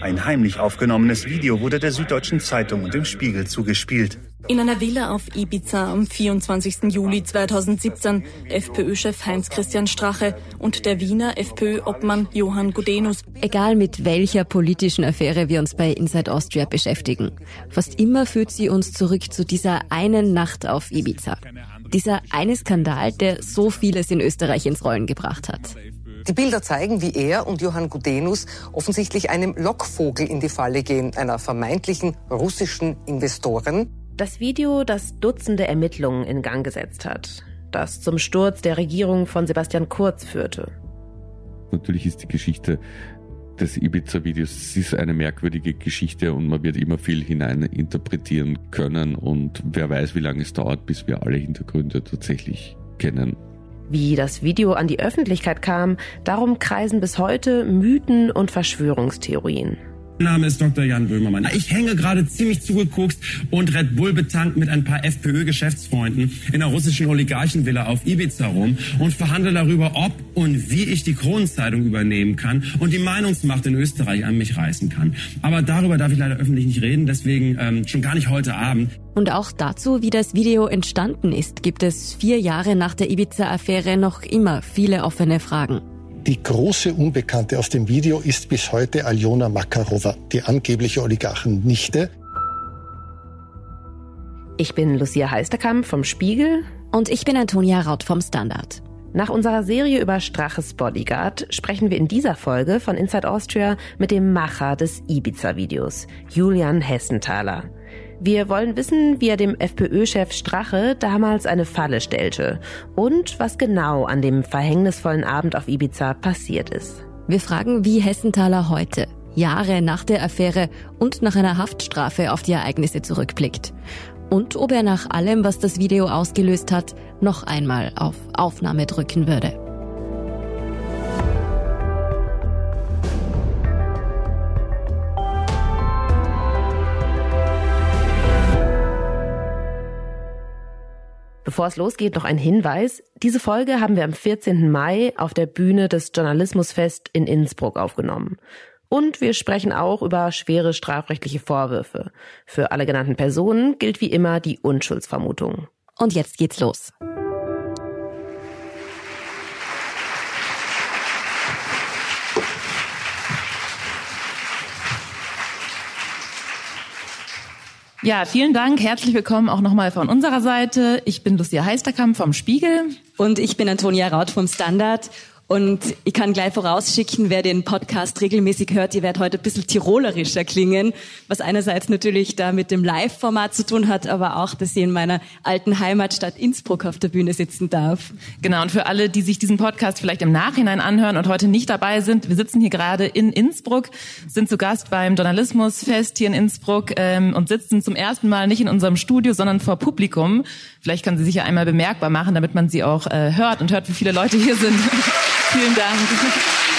Ein heimlich aufgenommenes Video wurde der Süddeutschen Zeitung und dem Spiegel zugespielt. In einer Villa auf Ibiza am 24. Juli 2017 FPÖ-Chef Heinz-Christian Strache und der Wiener FPÖ-Obmann Johann Gudenus. Egal mit welcher politischen Affäre wir uns bei Inside Austria beschäftigen, fast immer führt sie uns zurück zu dieser einen Nacht auf Ibiza. Dieser eine Skandal, der so vieles in Österreich ins Rollen gebracht hat. Die Bilder zeigen, wie er und Johann Gudenus offensichtlich einem Lockvogel in die Falle gehen, einer vermeintlichen russischen Investoren. Das Video, das Dutzende Ermittlungen in Gang gesetzt hat, das zum Sturz der Regierung von Sebastian Kurz führte. Natürlich ist die Geschichte des Ibiza-Videos ist eine merkwürdige Geschichte und man wird immer viel hineininterpretieren können und wer weiß, wie lange es dauert, bis wir alle Hintergründe tatsächlich kennen. Wie das Video an die Öffentlichkeit kam, darum kreisen bis heute Mythen und Verschwörungstheorien. Mein Name ist Dr. Jan Böhmermann. Ich hänge gerade ziemlich zugeguckt und Red Bull betankt mit ein paar FPÖ-Geschäftsfreunden in einer russischen Oligarchenvilla auf Ibiza rum und verhandle darüber, ob und wie ich die Kronenzeitung übernehmen kann und die Meinungsmacht in Österreich an mich reißen kann. Aber darüber darf ich leider öffentlich nicht reden, deswegen ähm, schon gar nicht heute Abend. Und auch dazu, wie das Video entstanden ist, gibt es vier Jahre nach der Ibiza-Affäre noch immer viele offene Fragen. Die große Unbekannte aus dem Video ist bis heute Aljona Makarova, die angebliche Oligarchennichte. Ich bin Lucia Heisterkamp vom Spiegel. Und ich bin Antonia Raut vom Standard. Nach unserer Serie über Straches Bodyguard sprechen wir in dieser Folge von Inside Austria mit dem Macher des Ibiza-Videos, Julian Hessenthaler. Wir wollen wissen, wie er dem FPÖ-Chef Strache damals eine Falle stellte und was genau an dem verhängnisvollen Abend auf Ibiza passiert ist. Wir fragen, wie Hessenthaler heute, Jahre nach der Affäre und nach einer Haftstrafe auf die Ereignisse zurückblickt. Und ob er nach allem, was das Video ausgelöst hat, noch einmal auf Aufnahme drücken würde. Bevor es losgeht, noch ein Hinweis. Diese Folge haben wir am 14. Mai auf der Bühne des Journalismusfest in Innsbruck aufgenommen. Und wir sprechen auch über schwere strafrechtliche Vorwürfe. Für alle genannten Personen gilt wie immer die Unschuldsvermutung. Und jetzt geht's los. Ja, vielen Dank. Herzlich willkommen auch nochmal von unserer Seite. Ich bin Lucia Heisterkamp vom Spiegel. Und ich bin Antonia Raut vom Standard. Und ich kann gleich vorausschicken, wer den Podcast regelmäßig hört, ihr werdet heute ein bisschen tirolerischer klingen, was einerseits natürlich da mit dem Live-Format zu tun hat, aber auch, dass ich in meiner alten Heimatstadt Innsbruck auf der Bühne sitzen darf. Genau, und für alle, die sich diesen Podcast vielleicht im Nachhinein anhören und heute nicht dabei sind, wir sitzen hier gerade in Innsbruck, sind zu Gast beim Journalismusfest hier in Innsbruck ähm, und sitzen zum ersten Mal nicht in unserem Studio, sondern vor Publikum. Vielleicht können Sie sich ja einmal bemerkbar machen, damit man Sie auch äh, hört und hört, wie viele Leute hier sind. Vielen Dank.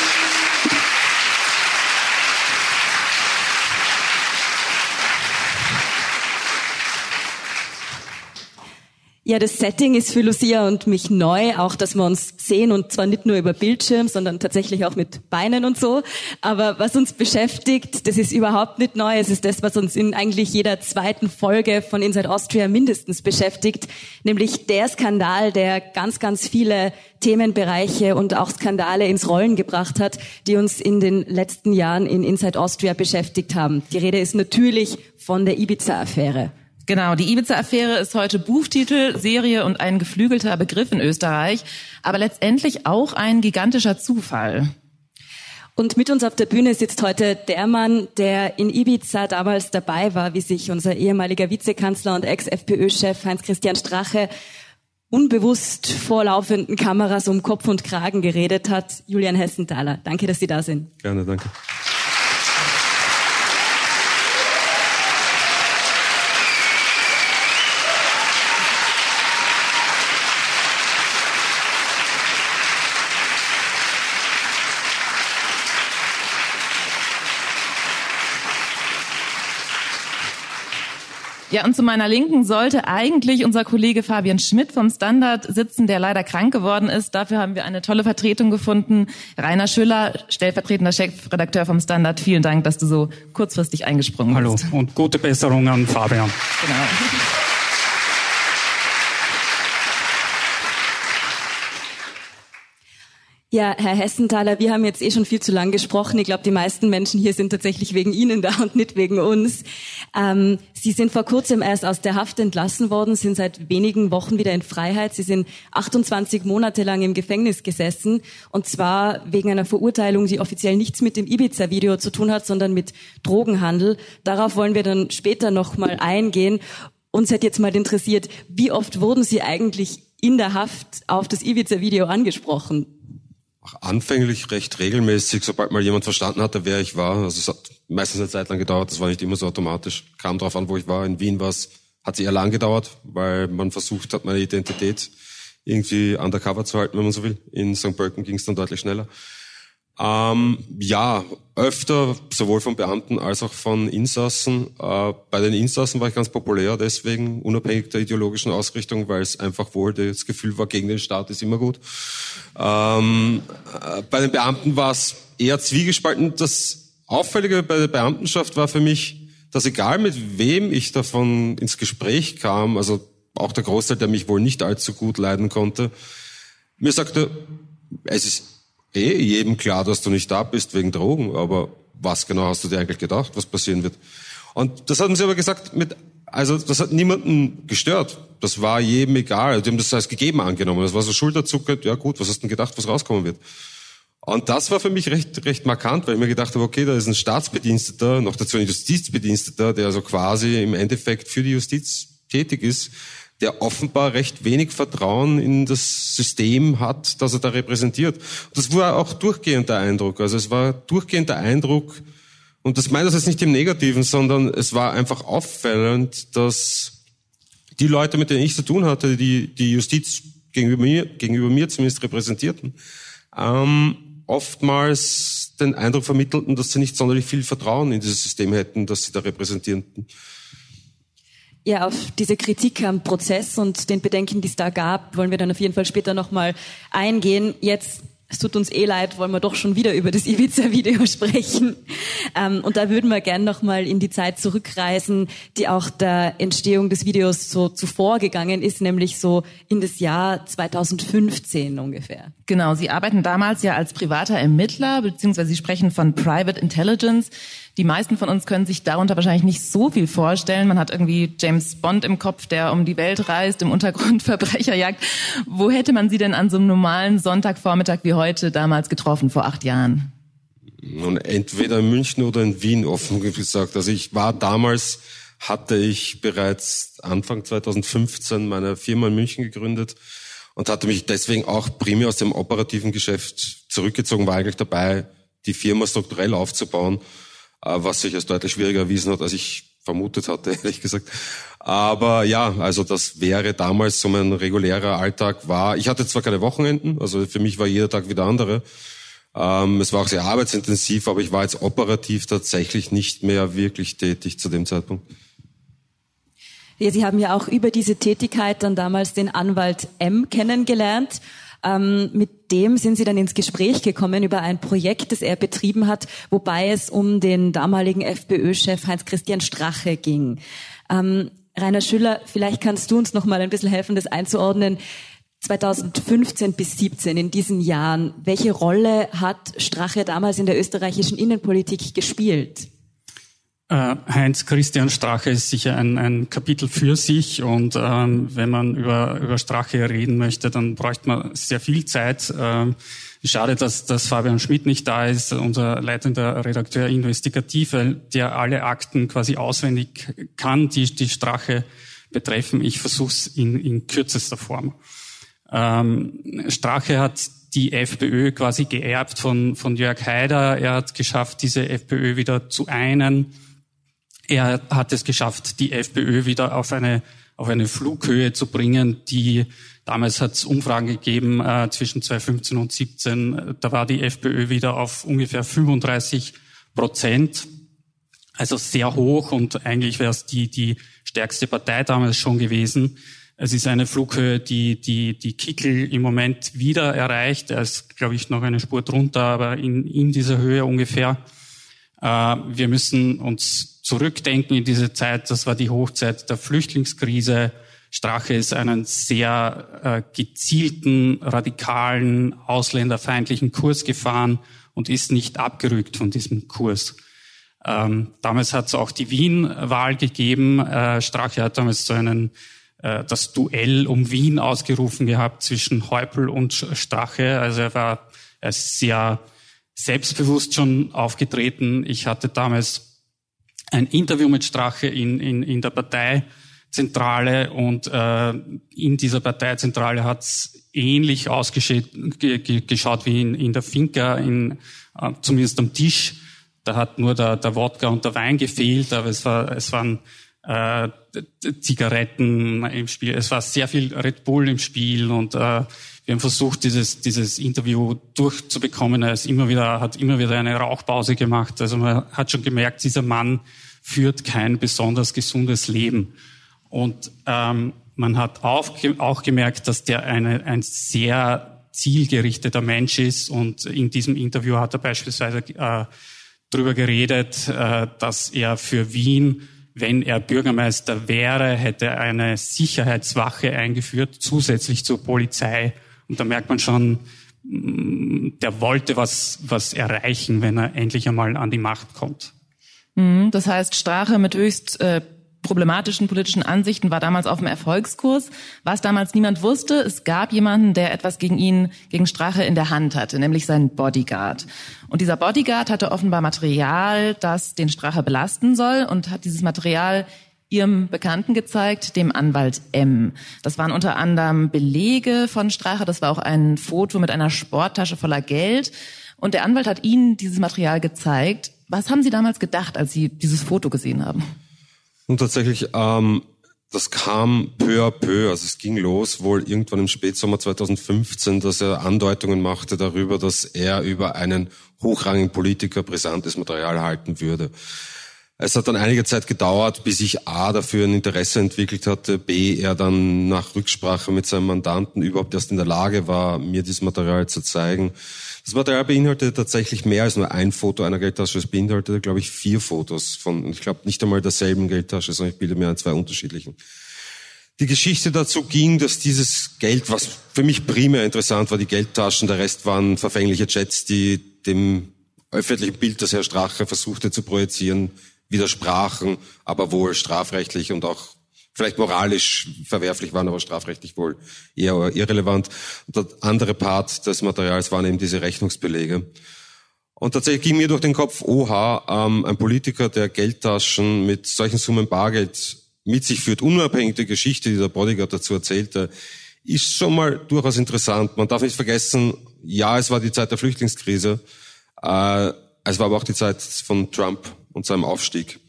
Ja, das Setting ist für Lucia und mich neu, auch dass wir uns sehen und zwar nicht nur über Bildschirm, sondern tatsächlich auch mit Beinen und so. Aber was uns beschäftigt, das ist überhaupt nicht neu. Es ist das, was uns in eigentlich jeder zweiten Folge von Inside Austria mindestens beschäftigt, nämlich der Skandal, der ganz, ganz viele Themenbereiche und auch Skandale ins Rollen gebracht hat, die uns in den letzten Jahren in Inside Austria beschäftigt haben. Die Rede ist natürlich von der Ibiza-Affäre. Genau, die Ibiza-Affäre ist heute Buchtitel, Serie und ein geflügelter Begriff in Österreich, aber letztendlich auch ein gigantischer Zufall. Und mit uns auf der Bühne sitzt heute der Mann, der in Ibiza damals dabei war, wie sich unser ehemaliger Vizekanzler und Ex-FPÖ-Chef Heinz-Christian Strache unbewusst vor laufenden Kameras um Kopf und Kragen geredet hat. Julian Hessenthaler, danke, dass Sie da sind. Gerne, danke. Ja, und zu meiner Linken sollte eigentlich unser Kollege Fabian Schmidt vom Standard sitzen, der leider krank geworden ist. Dafür haben wir eine tolle Vertretung gefunden. Rainer Schüller, stellvertretender Chefredakteur vom Standard. Vielen Dank, dass du so kurzfristig eingesprungen Hallo bist. Hallo und gute Besserung an Fabian. Genau. Ja, Herr Hessenthaler, wir haben jetzt eh schon viel zu lang gesprochen. Ich glaube, die meisten Menschen hier sind tatsächlich wegen Ihnen da und nicht wegen uns. Ähm, Sie sind vor kurzem erst aus der Haft entlassen worden, sind seit wenigen Wochen wieder in Freiheit. Sie sind 28 Monate lang im Gefängnis gesessen und zwar wegen einer Verurteilung, die offiziell nichts mit dem Ibiza-Video zu tun hat, sondern mit Drogenhandel. Darauf wollen wir dann später noch mal eingehen. Uns hätte jetzt mal interessiert, wie oft wurden Sie eigentlich in der Haft auf das Ibiza-Video angesprochen? Anfänglich recht regelmäßig, sobald mal jemand verstanden hatte, wer ich war. Also es hat meistens eine Zeit lang gedauert, das war nicht immer so automatisch. Kam drauf an, wo ich war. In Wien war es, hat sie eher lang gedauert, weil man versucht hat, meine Identität irgendwie undercover zu halten, wenn man so will. In St. Pölten ging es dann deutlich schneller. Ähm, ja, öfter, sowohl von Beamten als auch von Insassen. Äh, bei den Insassen war ich ganz populär, deswegen unabhängig der ideologischen Ausrichtung, weil es einfach wohl das Gefühl war, gegen den Staat ist immer gut. Ähm, äh, bei den Beamten war es eher zwiegespalten. Das Auffällige bei der Beamtenschaft war für mich, dass egal mit wem ich davon ins Gespräch kam, also auch der Großteil, der mich wohl nicht allzu gut leiden konnte, mir sagte, es ist eh jedem klar, dass du nicht da bist wegen Drogen, aber was genau hast du dir eigentlich gedacht, was passieren wird? Und das hatten sie aber gesagt mit, also das hat niemanden gestört. Das war jedem egal. Die haben das als gegeben angenommen. Das war so schulterzuckend, ja gut, was hast du denn gedacht, was rauskommen wird? Und das war für mich recht, recht markant, weil ich mir gedacht habe, okay, da ist ein Staatsbediensteter, noch dazu ein Justizbediensteter, der also quasi im Endeffekt für die Justiz tätig ist der offenbar recht wenig Vertrauen in das System hat, das er da repräsentiert. das war auch durchgehend der Eindruck. Also es war durchgehend der Eindruck, und das meine ich jetzt nicht im Negativen, sondern es war einfach auffällend, dass die Leute, mit denen ich zu tun hatte, die die Justiz gegenüber mir, gegenüber mir zumindest repräsentierten, ähm, oftmals den Eindruck vermittelten, dass sie nicht sonderlich viel Vertrauen in dieses System hätten, das sie da repräsentierten. Ja, auf diese Kritik am Prozess und den Bedenken, die es da gab, wollen wir dann auf jeden Fall später nochmal eingehen. Jetzt es tut uns eh leid, wollen wir doch schon wieder über das Ibiza-Video sprechen. Ähm, und da würden wir gern nochmal in die Zeit zurückreisen, die auch der Entstehung des Videos so zuvor gegangen ist, nämlich so in das Jahr 2015 ungefähr. Genau, Sie arbeiten damals ja als privater Ermittler, beziehungsweise Sie sprechen von Private Intelligence. Die meisten von uns können sich darunter wahrscheinlich nicht so viel vorstellen. Man hat irgendwie James Bond im Kopf, der um die Welt reist, im Untergrund Verbrecher jagt. Wo hätte man Sie denn an so einem normalen Sonntagvormittag wie heute damals getroffen, vor acht Jahren? Nun, entweder in München oder in Wien, offen gesagt. Also ich war damals, hatte ich bereits Anfang 2015 meine Firma in München gegründet und hatte mich deswegen auch primär aus dem operativen Geschäft zurückgezogen, war eigentlich dabei, die Firma strukturell aufzubauen was sich als deutlich schwieriger erwiesen hat, als ich vermutet hatte, ehrlich gesagt. Aber ja, also das wäre damals so mein regulärer Alltag war. Ich hatte zwar keine Wochenenden, also für mich war jeder Tag wieder andere. Ähm, es war auch sehr arbeitsintensiv, aber ich war jetzt operativ tatsächlich nicht mehr wirklich tätig zu dem Zeitpunkt. Ja, Sie haben ja auch über diese Tätigkeit dann damals den Anwalt M kennengelernt. Ähm, mit dem sind Sie dann ins Gespräch gekommen über ein Projekt, das er betrieben hat, wobei es um den damaligen FPÖ-Chef Heinz-Christian Strache ging. Ähm, Rainer Schüller, vielleicht kannst du uns noch mal ein bisschen helfen, das einzuordnen. 2015 bis 17 in diesen Jahren, welche Rolle hat Strache damals in der österreichischen Innenpolitik gespielt? Äh, Heinz Christian Strache ist sicher ein, ein Kapitel für sich und ähm, wenn man über, über Strache reden möchte, dann bräuchte man sehr viel Zeit. Ähm, schade, dass, dass Fabian Schmidt nicht da ist, unser leitender Redakteur investigativ, weil der alle Akten quasi auswendig kann, die die Strache betreffen. Ich versuche es in, in kürzester Form. Ähm, Strache hat die FPÖ quasi geerbt von, von Jörg Haider. Er hat geschafft, diese FPÖ wieder zu einen er hat es geschafft, die FPÖ wieder auf eine, auf eine Flughöhe zu bringen, die damals hat es Umfragen gegeben äh, zwischen 2015 und 2017. Da war die FPÖ wieder auf ungefähr 35 Prozent. Also sehr hoch und eigentlich wäre es die, die stärkste Partei damals schon gewesen. Es ist eine Flughöhe, die, die, die Kickel im Moment wieder erreicht. Er ist, glaube ich, noch eine Spur drunter, aber in, in dieser Höhe ungefähr. Äh, wir müssen uns zurückdenken in diese Zeit. Das war die Hochzeit der Flüchtlingskrise. Strache ist einen sehr äh, gezielten, radikalen, ausländerfeindlichen Kurs gefahren und ist nicht abgerückt von diesem Kurs. Ähm, damals hat es auch die Wien-Wahl gegeben. Äh, Strache hat damals so einen äh, das Duell um Wien ausgerufen gehabt zwischen Häupl und Strache. Also er war er ist sehr selbstbewusst schon aufgetreten. Ich hatte damals ein Interview mit Strache in, in, in der Parteizentrale und äh, in dieser Parteizentrale hat es ähnlich ausgeschaut wie in, in der Finca, in, äh, zumindest am Tisch. Da hat nur der, der Wodka und der Wein gefehlt, aber es, war, es waren äh, Zigaretten im Spiel. Es war sehr viel Red Bull im Spiel und äh, wir haben versucht, dieses, dieses Interview durchzubekommen. Er ist immer wieder, hat immer wieder eine Rauchpause gemacht. Also man hat schon gemerkt, dieser Mann führt kein besonders gesundes Leben. Und ähm, man hat auch, auch gemerkt, dass der eine, ein sehr zielgerichteter Mensch ist. Und in diesem Interview hat er beispielsweise äh, darüber geredet, äh, dass er für Wien wenn er Bürgermeister wäre, hätte eine Sicherheitswache eingeführt, zusätzlich zur Polizei. Und da merkt man schon, mm, der wollte was, was erreichen, wenn er endlich einmal an die Macht kommt. Mhm, das heißt, Strache mit höchst äh, problematischen politischen Ansichten war damals auf dem Erfolgskurs. Was damals niemand wusste, es gab jemanden, der etwas gegen ihn, gegen Strache in der Hand hatte, nämlich seinen Bodyguard. Und dieser Bodyguard hatte offenbar Material, das den Strache belasten soll und hat dieses Material ihrem Bekannten gezeigt, dem Anwalt M. Das waren unter anderem Belege von Strache, das war auch ein Foto mit einer Sporttasche voller Geld. Und der Anwalt hat ihnen dieses Material gezeigt. Was haben Sie damals gedacht, als Sie dieses Foto gesehen haben? Und tatsächlich, ähm, das kam peu à peu, also es ging los wohl irgendwann im Spätsommer 2015, dass er Andeutungen machte darüber, dass er über einen hochrangigen Politiker brisantes Material halten würde. Es hat dann einige Zeit gedauert, bis ich A dafür ein Interesse entwickelt hatte, B er dann nach Rücksprache mit seinem Mandanten überhaupt erst in der Lage war, mir dieses Material zu zeigen. Das Material beinhaltete tatsächlich mehr als nur ein Foto einer Geldtasche. Es beinhaltete, glaube ich, vier Fotos von, ich glaube, nicht einmal derselben Geldtasche, sondern ich bilde mir an zwei unterschiedlichen. Die Geschichte dazu ging, dass dieses Geld, was für mich primär interessant war, die Geldtaschen, der Rest waren verfängliche Jets, die dem öffentlichen Bild, das Herr Strache versuchte zu projizieren, widersprachen, aber wohl strafrechtlich und auch vielleicht moralisch verwerflich waren, aber strafrechtlich wohl eher irrelevant. Und der andere Part des Materials waren eben diese Rechnungsbelege. Und tatsächlich ging mir durch den Kopf, oha, ähm, ein Politiker, der Geldtaschen mit solchen Summen Bargeld mit sich führt, unabhängig der Geschichte, die der Bodyguard dazu erzählte, ist schon mal durchaus interessant. Man darf nicht vergessen, ja, es war die Zeit der Flüchtlingskrise, äh, es war aber auch die Zeit von Trump und seinem Aufstieg.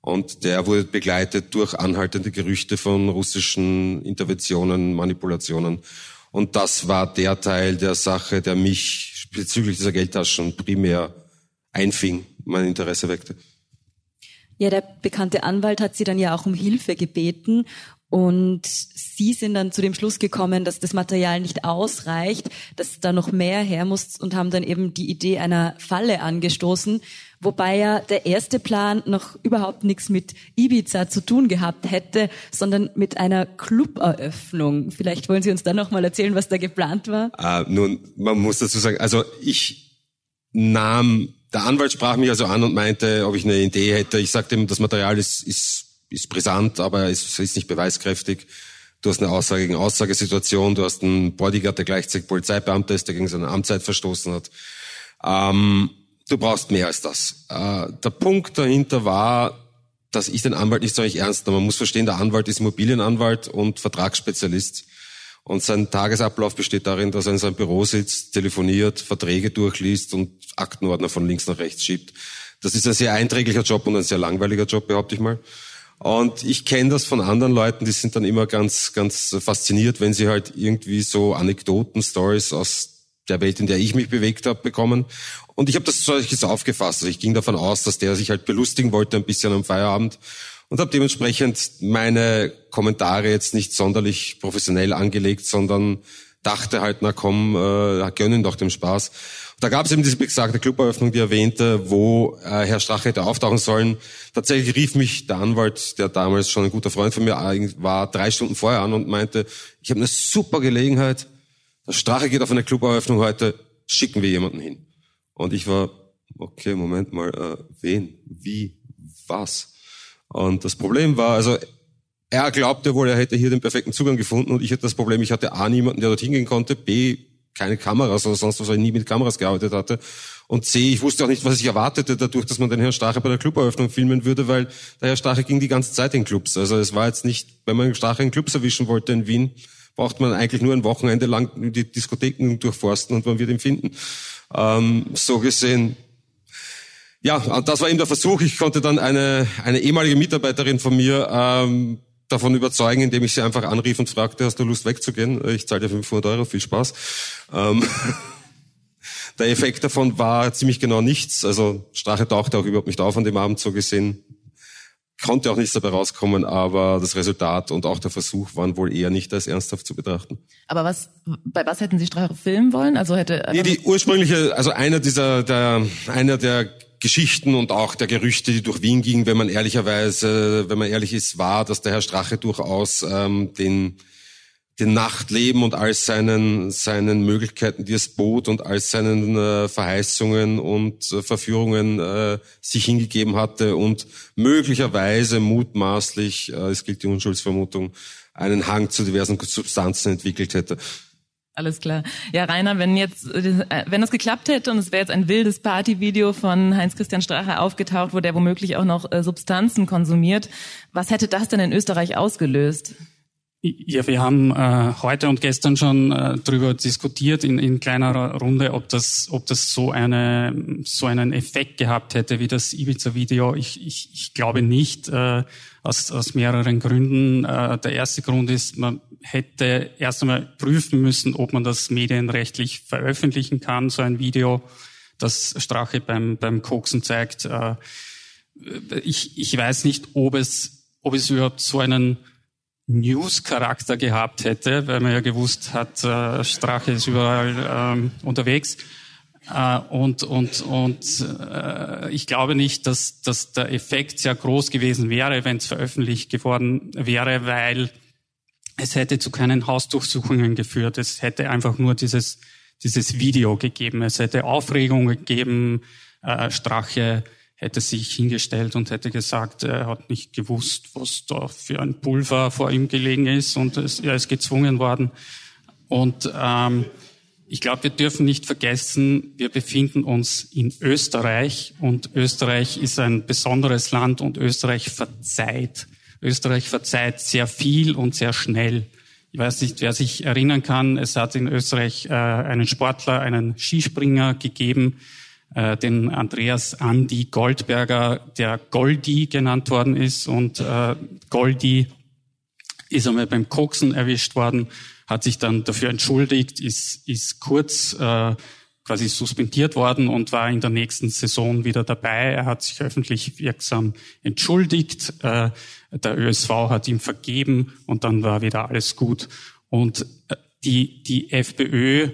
Und der wurde begleitet durch anhaltende Gerüchte von russischen Interventionen, Manipulationen. Und das war der Teil der Sache, der mich bezüglich dieser Geldtaschen primär einfing, mein Interesse weckte. Ja, der bekannte Anwalt hat sie dann ja auch um Hilfe gebeten und Sie sind dann zu dem Schluss gekommen, dass das Material nicht ausreicht, dass da noch mehr her muss und haben dann eben die Idee einer Falle angestoßen, wobei ja der erste Plan noch überhaupt nichts mit Ibiza zu tun gehabt hätte, sondern mit einer Cluberöffnung. Vielleicht wollen Sie uns dann noch mal erzählen, was da geplant war? Äh, nun, man muss dazu sagen, also ich nahm, der Anwalt sprach mich also an und meinte, ob ich eine Idee hätte. Ich sagte ihm, das Material ist, ist ist brisant, aber es ist nicht beweiskräftig. Du hast eine Aussage gegen Aussagesituation, du hast einen Bodyguard, der gleichzeitig Polizeibeamter ist, der gegen seine Amtszeit verstoßen hat. Ähm, du brauchst mehr als das. Äh, der Punkt dahinter war, dass ich den Anwalt nicht so richtig ernst nehme. Man muss verstehen, der Anwalt ist Immobilienanwalt und Vertragsspezialist. Und sein Tagesablauf besteht darin, dass er in seinem Büro sitzt, telefoniert, Verträge durchliest und Aktenordner von links nach rechts schiebt. Das ist ein sehr einträglicher Job und ein sehr langweiliger Job, behaupte ich mal. Und ich kenne das von anderen Leuten, die sind dann immer ganz, ganz fasziniert, wenn sie halt irgendwie so Anekdoten, Stories aus der Welt, in der ich mich bewegt habe, bekommen. Und ich habe das solches aufgefasst. Also ich ging davon aus, dass der sich halt belustigen wollte ein bisschen am Feierabend und habe dementsprechend meine Kommentare jetzt nicht sonderlich professionell angelegt, sondern dachte halt, na komm, äh, gönnen doch dem Spaß. Da gab es eben diese besagte Cluberöffnung, die erwähnte, wo äh, Herr Strache hätte auftauchen sollen. Tatsächlich rief mich der Anwalt, der damals schon ein guter Freund von mir war, drei Stunden vorher an und meinte, ich habe eine super Gelegenheit. Der Strache geht auf eine Cluberöffnung heute, schicken wir jemanden hin. Und ich war, okay, Moment mal, äh, wen, wie, was? Und das Problem war, also er glaubte wohl, er hätte hier den perfekten Zugang gefunden und ich hatte das Problem, ich hatte A, niemanden, der dorthin gehen konnte, B, keine Kameras oder sonst was, weil ich nie mit Kameras gearbeitet hatte. Und C, ich wusste auch nicht, was ich erwartete dadurch, dass man den Herrn Strache bei der Cluberöffnung filmen würde, weil der Herr Strache ging die ganze Zeit in Clubs. Also es war jetzt nicht, wenn man Strache in Clubs erwischen wollte in Wien, braucht man eigentlich nur ein Wochenende lang die Diskotheken durchforsten und man wird ihn finden. Ähm, so gesehen, ja, das war eben der Versuch. Ich konnte dann eine, eine ehemalige Mitarbeiterin von mir ähm, davon überzeugen, indem ich sie einfach anrief und fragte, hast du Lust wegzugehen? Ich zahle dir 500 Euro, viel Spaß. Ähm, der Effekt davon war ziemlich genau nichts. Also Strache tauchte auch überhaupt nicht auf an dem Abend so gesehen. Konnte auch nichts dabei rauskommen, aber das Resultat und auch der Versuch waren wohl eher nicht als ernsthaft zu betrachten. Aber was, bei was hätten Sie Strache filmen wollen? Also hätte nee, die ursprüngliche, also einer dieser, der, einer der Geschichten und auch der Gerüchte, die durch Wien gingen, wenn man ehrlicherweise, wenn man ehrlich ist, war, dass der Herr Strache durchaus ähm, den den Nachtleben und all seinen seinen Möglichkeiten, die es bot und all seinen äh, Verheißungen und äh, Verführungen äh, sich hingegeben hatte und möglicherweise mutmaßlich, äh, es gilt die Unschuldsvermutung, einen Hang zu diversen Substanzen entwickelt hätte. Alles klar. Ja, Rainer, wenn jetzt, äh, wenn das geklappt hätte und es wäre jetzt ein wildes Partyvideo von Heinz-Christian Strache aufgetaucht, wo der womöglich auch noch äh, Substanzen konsumiert, was hätte das denn in Österreich ausgelöst? Ja, wir haben äh, heute und gestern schon äh, darüber diskutiert in, in kleinerer Runde, ob das, ob das so eine so einen Effekt gehabt hätte wie das Ibiza-Video. Ich, ich, ich glaube nicht, äh, aus, aus mehreren Gründen. Äh, der erste Grund ist, man hätte erst einmal prüfen müssen, ob man das medienrechtlich veröffentlichen kann, so ein Video, das Strache beim beim Koksen zeigt. Äh, ich, ich weiß nicht, ob es ob es überhaupt so einen News-Charakter gehabt hätte, weil man ja gewusst hat, äh, Strache ist überall ähm, unterwegs. Äh, und und, und äh, ich glaube nicht, dass, dass der Effekt sehr groß gewesen wäre, wenn es veröffentlicht geworden wäre, weil es hätte zu keinen Hausdurchsuchungen geführt. Es hätte einfach nur dieses, dieses Video gegeben. Es hätte Aufregung gegeben, äh, Strache hätte sich hingestellt und hätte gesagt, er hat nicht gewusst, was da für ein Pulver vor ihm gelegen ist und er ist gezwungen worden. Und ähm, ich glaube, wir dürfen nicht vergessen, wir befinden uns in Österreich und Österreich ist ein besonderes Land und Österreich verzeiht. Österreich verzeiht sehr viel und sehr schnell. Ich weiß nicht, wer sich erinnern kann, es hat in Österreich äh, einen Sportler, einen Skispringer gegeben, äh, den Andreas Andi Goldberger, der Goldi genannt worden ist. Und äh, Goldi ist einmal beim Koksen erwischt worden, hat sich dann dafür entschuldigt, ist, ist kurz äh, quasi suspendiert worden und war in der nächsten Saison wieder dabei. Er hat sich öffentlich wirksam entschuldigt. Äh, der ÖSV hat ihm vergeben und dann war wieder alles gut. Und äh, die, die FPÖ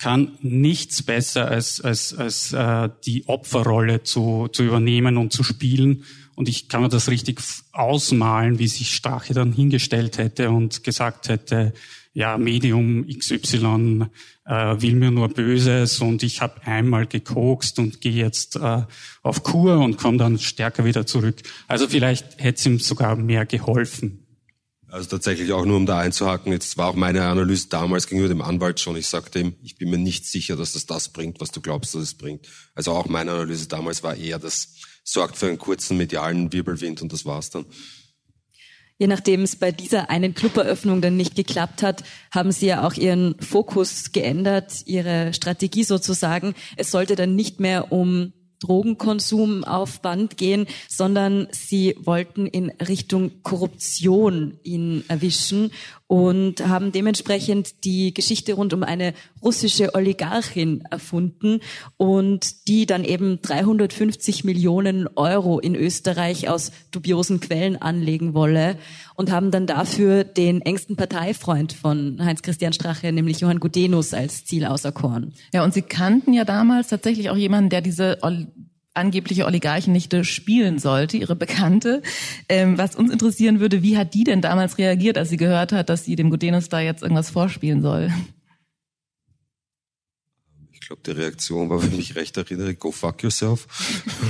kann nichts besser als, als, als äh, die Opferrolle zu, zu übernehmen und zu spielen. Und ich kann mir das richtig ausmalen, wie sich Strache dann hingestellt hätte und gesagt hätte, ja, Medium XY äh, will mir nur Böses und ich habe einmal gekokst und gehe jetzt äh, auf Kur und komme dann stärker wieder zurück. Also vielleicht hätte es ihm sogar mehr geholfen. Also tatsächlich auch nur um da einzuhaken, jetzt war auch meine Analyse damals gegenüber dem Anwalt schon, ich sagte ihm, ich bin mir nicht sicher, dass das das bringt, was du glaubst, dass es bringt. Also auch meine Analyse damals war eher, das sorgt für einen kurzen medialen Wirbelwind und das war's dann. Je nachdem es bei dieser einen Cluberöffnung dann nicht geklappt hat, haben Sie ja auch Ihren Fokus geändert, Ihre Strategie sozusagen. Es sollte dann nicht mehr um Drogenkonsum auf Band gehen, sondern sie wollten in Richtung Korruption ihn erwischen und haben dementsprechend die Geschichte rund um eine russische Oligarchin erfunden und die dann eben 350 Millionen Euro in Österreich aus dubiosen Quellen anlegen wolle und haben dann dafür den engsten Parteifreund von Heinz-Christian Strache, nämlich Johann Gudenus, als Ziel auserkoren. Ja, und Sie kannten ja damals tatsächlich auch jemanden, der diese angebliche Oligarchennichte spielen sollte, ihre Bekannte. Ähm, was uns interessieren würde, wie hat die denn damals reagiert, als sie gehört hat, dass sie dem Gudenus da jetzt irgendwas vorspielen soll? Ich glaube, die Reaktion war, wenn ich mich recht erinnere, go fuck yourself.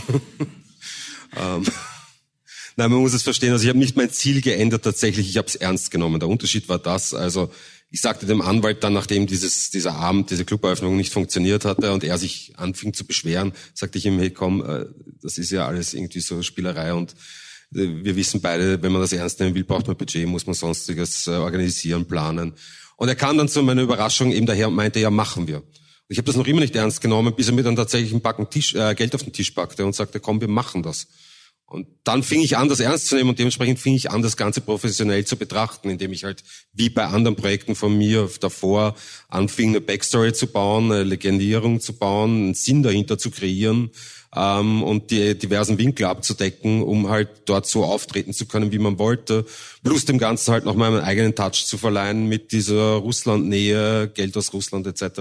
ähm, nein, man muss es verstehen. Also ich habe nicht mein Ziel geändert tatsächlich. Ich habe es ernst genommen. Der Unterschied war das. Also ich sagte dem Anwalt dann, nachdem dieses, dieser Abend, diese Cluberöffnung nicht funktioniert hatte und er sich anfing zu beschweren, sagte ich ihm, hey komm, äh, das ist ja alles irgendwie so Spielerei und äh, wir wissen beide, wenn man das ernst nehmen will, braucht man Budget, muss man sonstiges äh, organisieren, planen. Und er kam dann zu meiner Überraschung eben daher und meinte, ja, machen wir. Und ich habe das noch immer nicht ernst genommen, bis er mir dann tatsächlich ein Backen Tisch, äh, Geld auf den Tisch packte und sagte, komm, wir machen das. Und dann fing ich an, das ernst zu nehmen und dementsprechend fing ich an, das Ganze professionell zu betrachten, indem ich halt, wie bei anderen Projekten von mir davor, anfing, eine Backstory zu bauen, eine Legendierung zu bauen, einen Sinn dahinter zu kreieren ähm, und die diversen Winkel abzudecken, um halt dort so auftreten zu können, wie man wollte. Plus dem Ganzen halt noch mal einen eigenen Touch zu verleihen mit dieser Russland-Nähe, Geld aus Russland etc.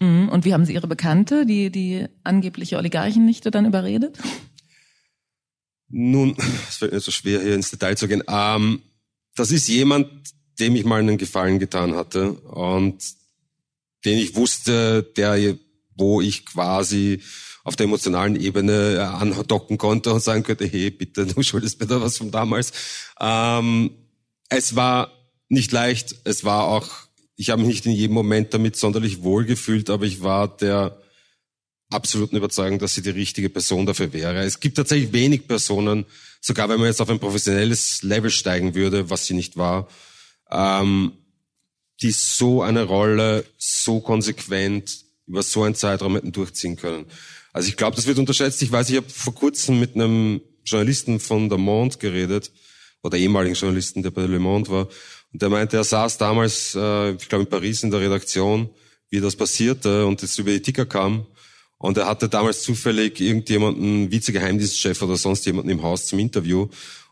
Mhm. Und wie haben Sie Ihre Bekannte, die, die angebliche Oligarchennichte, dann überredet? Nun, es fällt mir so schwer, hier ins Detail zu gehen. Ähm, das ist jemand, dem ich mal einen Gefallen getan hatte und den ich wusste, der, wo ich quasi auf der emotionalen Ebene äh, andocken konnte und sagen könnte, hey, bitte, du schuldest mir da was von damals. Ähm, es war nicht leicht, es war auch, ich habe mich nicht in jedem Moment damit sonderlich wohl gefühlt, aber ich war der absoluten Überzeugung, dass sie die richtige Person dafür wäre. Es gibt tatsächlich wenig Personen, sogar wenn man jetzt auf ein professionelles Level steigen würde, was sie nicht war, ähm, die so eine Rolle so konsequent über so einen Zeitraum hätten durchziehen können. Also ich glaube, das wird unterschätzt. Ich weiß, ich habe vor kurzem mit einem Journalisten von Le Monde geredet, oder ehemaligen Journalisten, der bei Le Monde war, und der meinte, er saß damals, äh, ich glaube in Paris in der Redaktion, wie das passierte und es über die Ticker kam und er hatte damals zufällig irgendjemanden, Vizegeheimdienstchef oder sonst jemanden im Haus zum Interview.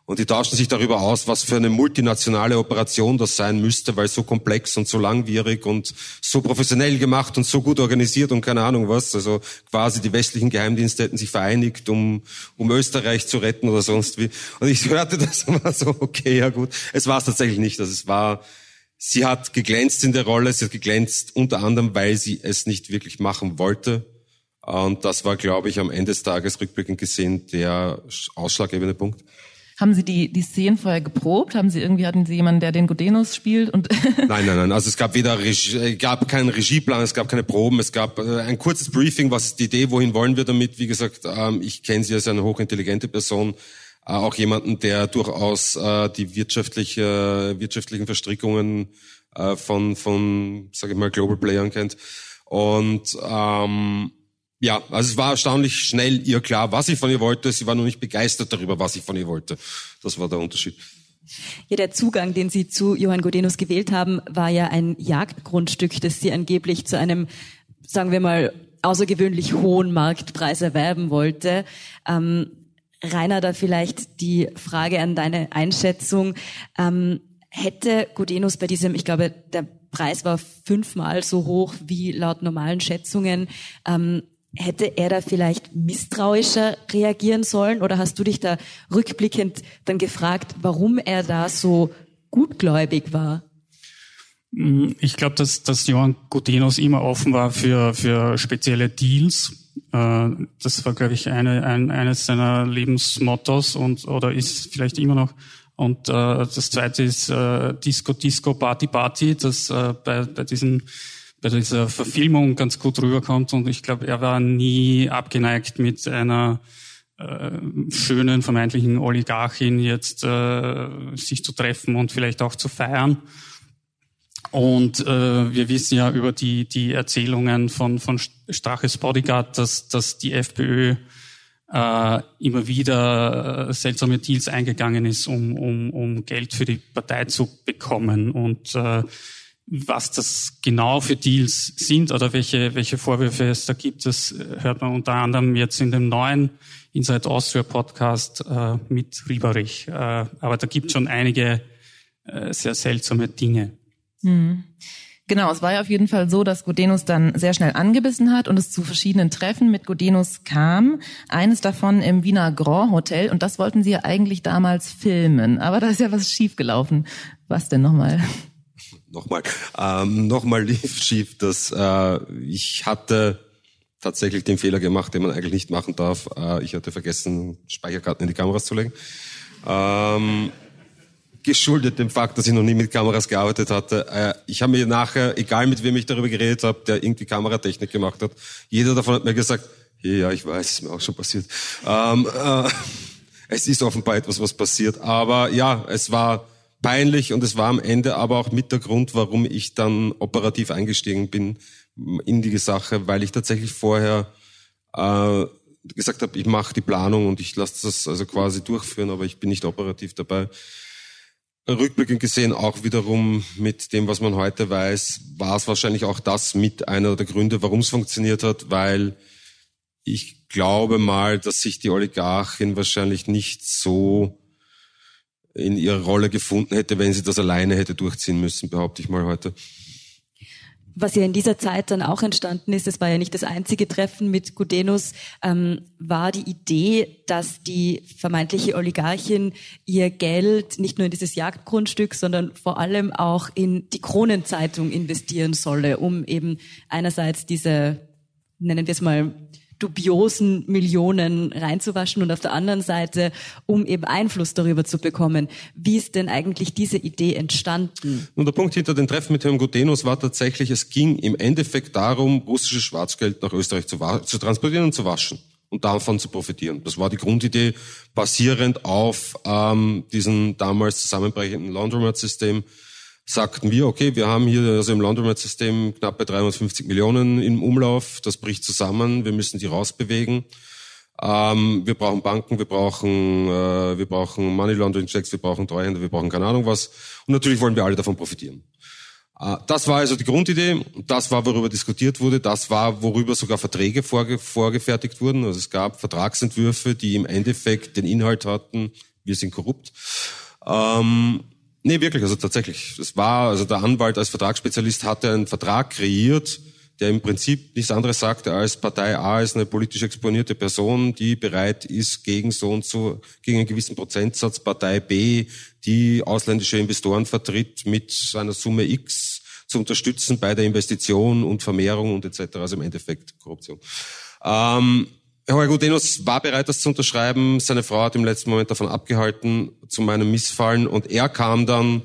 Und die tauschten sich darüber aus, was für eine multinationale Operation das sein müsste, weil so komplex und so langwierig und so professionell gemacht und so gut organisiert und keine Ahnung was. Also quasi die westlichen Geheimdienste hätten sich vereinigt, um, um Österreich zu retten oder sonst wie. Und ich hörte das und war so, okay, ja gut. Es war es tatsächlich nicht. Also es war, sie hat geglänzt in der Rolle. Sie hat geglänzt unter anderem, weil sie es nicht wirklich machen wollte und das war, glaube ich, am Ende des Tages rückblickend gesehen der ausschlaggebende Punkt. Haben Sie die, die Szenen vorher geprobt? Haben Sie irgendwie, hatten Sie jemanden, der den Godenus spielt? Und nein, nein, nein. Also es gab weder Regie, äh, gab keinen Regieplan, es gab keine Proben, es gab äh, ein kurzes Briefing, was ist die Idee, wohin wollen wir damit? Wie gesagt, ähm, ich kenne Sie als eine hochintelligente Person, äh, auch jemanden, der durchaus die wirtschaftliche, wirtschaftlichen Verstrickungen von, von, sage ich mal, Global Playern kennt. Und ähm, ja, also es war erstaunlich schnell ihr klar, was ich von ihr wollte. Sie war nur nicht begeistert darüber, was ich von ihr wollte. Das war der Unterschied. Ja, der Zugang, den Sie zu Johann Godenus gewählt haben, war ja ein Jagdgrundstück, das Sie angeblich zu einem, sagen wir mal, außergewöhnlich hohen Marktpreis erwerben wollte. Ähm, Rainer, da vielleicht die Frage an deine Einschätzung. Ähm, hätte Godenus bei diesem, ich glaube, der Preis war fünfmal so hoch wie laut normalen Schätzungen, ähm, Hätte er da vielleicht misstrauischer reagieren sollen oder hast du dich da rückblickend dann gefragt, warum er da so gutgläubig war? Mm, ich glaube, dass, dass Johann Gutenus immer offen war für, für spezielle Deals. Äh, das war, glaube ich, eine, ein, eines seiner Lebensmottos und oder ist vielleicht immer noch. Und äh, das zweite ist äh, Disco, Disco, Party, Party, das äh, bei, bei diesen bei dieser Verfilmung ganz gut rüberkommt. Und ich glaube, er war nie abgeneigt mit einer äh, schönen vermeintlichen Oligarchin jetzt äh, sich zu treffen und vielleicht auch zu feiern. Und äh, wir wissen ja über die, die Erzählungen von, von Straches Bodyguard, dass, dass die FPÖ äh, immer wieder äh, seltsame Deals eingegangen ist, um, um, um Geld für die Partei zu bekommen. Und äh, was das genau für Deals sind oder welche, welche Vorwürfe es da gibt, das hört man unter anderem jetzt in dem neuen Inside Austria Podcast äh, mit Rieberich. Äh, aber da gibt schon einige äh, sehr seltsame Dinge. Mhm. Genau, es war ja auf jeden Fall so, dass Godenus dann sehr schnell angebissen hat und es zu verschiedenen Treffen mit Godenus kam. Eines davon im Wiener Grand Hotel und das wollten sie ja eigentlich damals filmen. Aber da ist ja was schiefgelaufen. Was denn nochmal? Nochmal, ähm, nochmal lief schief, dass äh, ich hatte tatsächlich den Fehler gemacht, den man eigentlich nicht machen darf. Äh, ich hatte vergessen, Speicherkarten in die Kameras zu legen. Ähm, geschuldet dem Fakt, dass ich noch nie mit Kameras gearbeitet hatte. Äh, ich habe mir nachher, egal mit wem ich darüber geredet habe, der irgendwie Kameratechnik gemacht hat, jeder davon hat mir gesagt, ja, ich weiß, ist mir auch schon passiert. Ähm, äh, es ist offenbar etwas, was passiert. Aber ja, es war peinlich und es war am Ende aber auch mit der Grund, warum ich dann operativ eingestiegen bin in die Sache, weil ich tatsächlich vorher äh, gesagt habe, ich mache die Planung und ich lasse das also quasi durchführen, aber ich bin nicht operativ dabei. Rückblickend gesehen auch wiederum mit dem, was man heute weiß, war es wahrscheinlich auch das mit einer der Gründe, warum es funktioniert hat, weil ich glaube mal, dass sich die Oligarchin wahrscheinlich nicht so in ihrer Rolle gefunden hätte, wenn sie das alleine hätte durchziehen müssen, behaupte ich mal heute. Was ja in dieser Zeit dann auch entstanden ist, das war ja nicht das einzige Treffen mit Gudenus, ähm, war die Idee, dass die vermeintliche Oligarchin ihr Geld nicht nur in dieses Jagdgrundstück, sondern vor allem auch in die Kronenzeitung investieren solle, um eben einerseits diese, nennen wir es mal, dubiosen Millionen reinzuwaschen und auf der anderen Seite, um eben Einfluss darüber zu bekommen. Wie ist denn eigentlich diese Idee entstanden? Und der Punkt hinter den Treffen mit Herrn Gutenus war tatsächlich, es ging im Endeffekt darum, russisches Schwarzgeld nach Österreich zu, zu transportieren und zu waschen und davon zu profitieren. Das war die Grundidee, basierend auf ähm, diesem damals zusammenbrechenden Laundromat-System, sagten wir, okay, wir haben hier also im Laundromat-System knappe 350 Millionen im Umlauf, das bricht zusammen, wir müssen die rausbewegen. Ähm, wir brauchen Banken, wir brauchen, äh, wir brauchen Money Laundering Checks, wir brauchen Treuhänder, wir brauchen keine Ahnung was. Und natürlich wollen wir alle davon profitieren. Äh, das war also die Grundidee, das war, worüber diskutiert wurde, das war, worüber sogar Verträge vorge vorgefertigt wurden. Also es gab Vertragsentwürfe, die im Endeffekt den Inhalt hatten, wir sind korrupt. Ähm, Nee, wirklich, also tatsächlich. Es war, also der Anwalt als Vertragsspezialist hatte einen Vertrag kreiert, der im Prinzip nichts anderes sagte als Partei A ist eine politisch exponierte Person, die bereit ist, gegen so und so, gegen einen gewissen Prozentsatz Partei B, die ausländische Investoren vertritt, mit einer Summe X zu unterstützen bei der Investition und Vermehrung und etc. Also im Endeffekt Korruption. Ähm, Herr Gudenus war bereit, das zu unterschreiben. Seine Frau hat im letzten Moment davon abgehalten, zu meinem Missfallen. Und er kam dann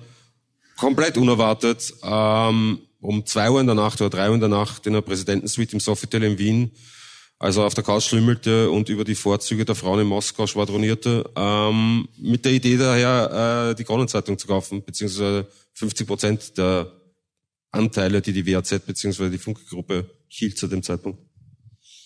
komplett unerwartet ähm, um zwei Uhr in der Nacht oder drei Uhr in der Nacht in der Präsidentensuite im Sofitel in Wien, also auf der Couch schlümmelte und über die Vorzüge der Frauen in Moskau schwadronierte, ähm, mit der Idee daher, äh, die Kronenzeitung zu kaufen, beziehungsweise 50 Prozent der Anteile, die die WAZ beziehungsweise die Funkgruppe hielt zu dem Zeitpunkt.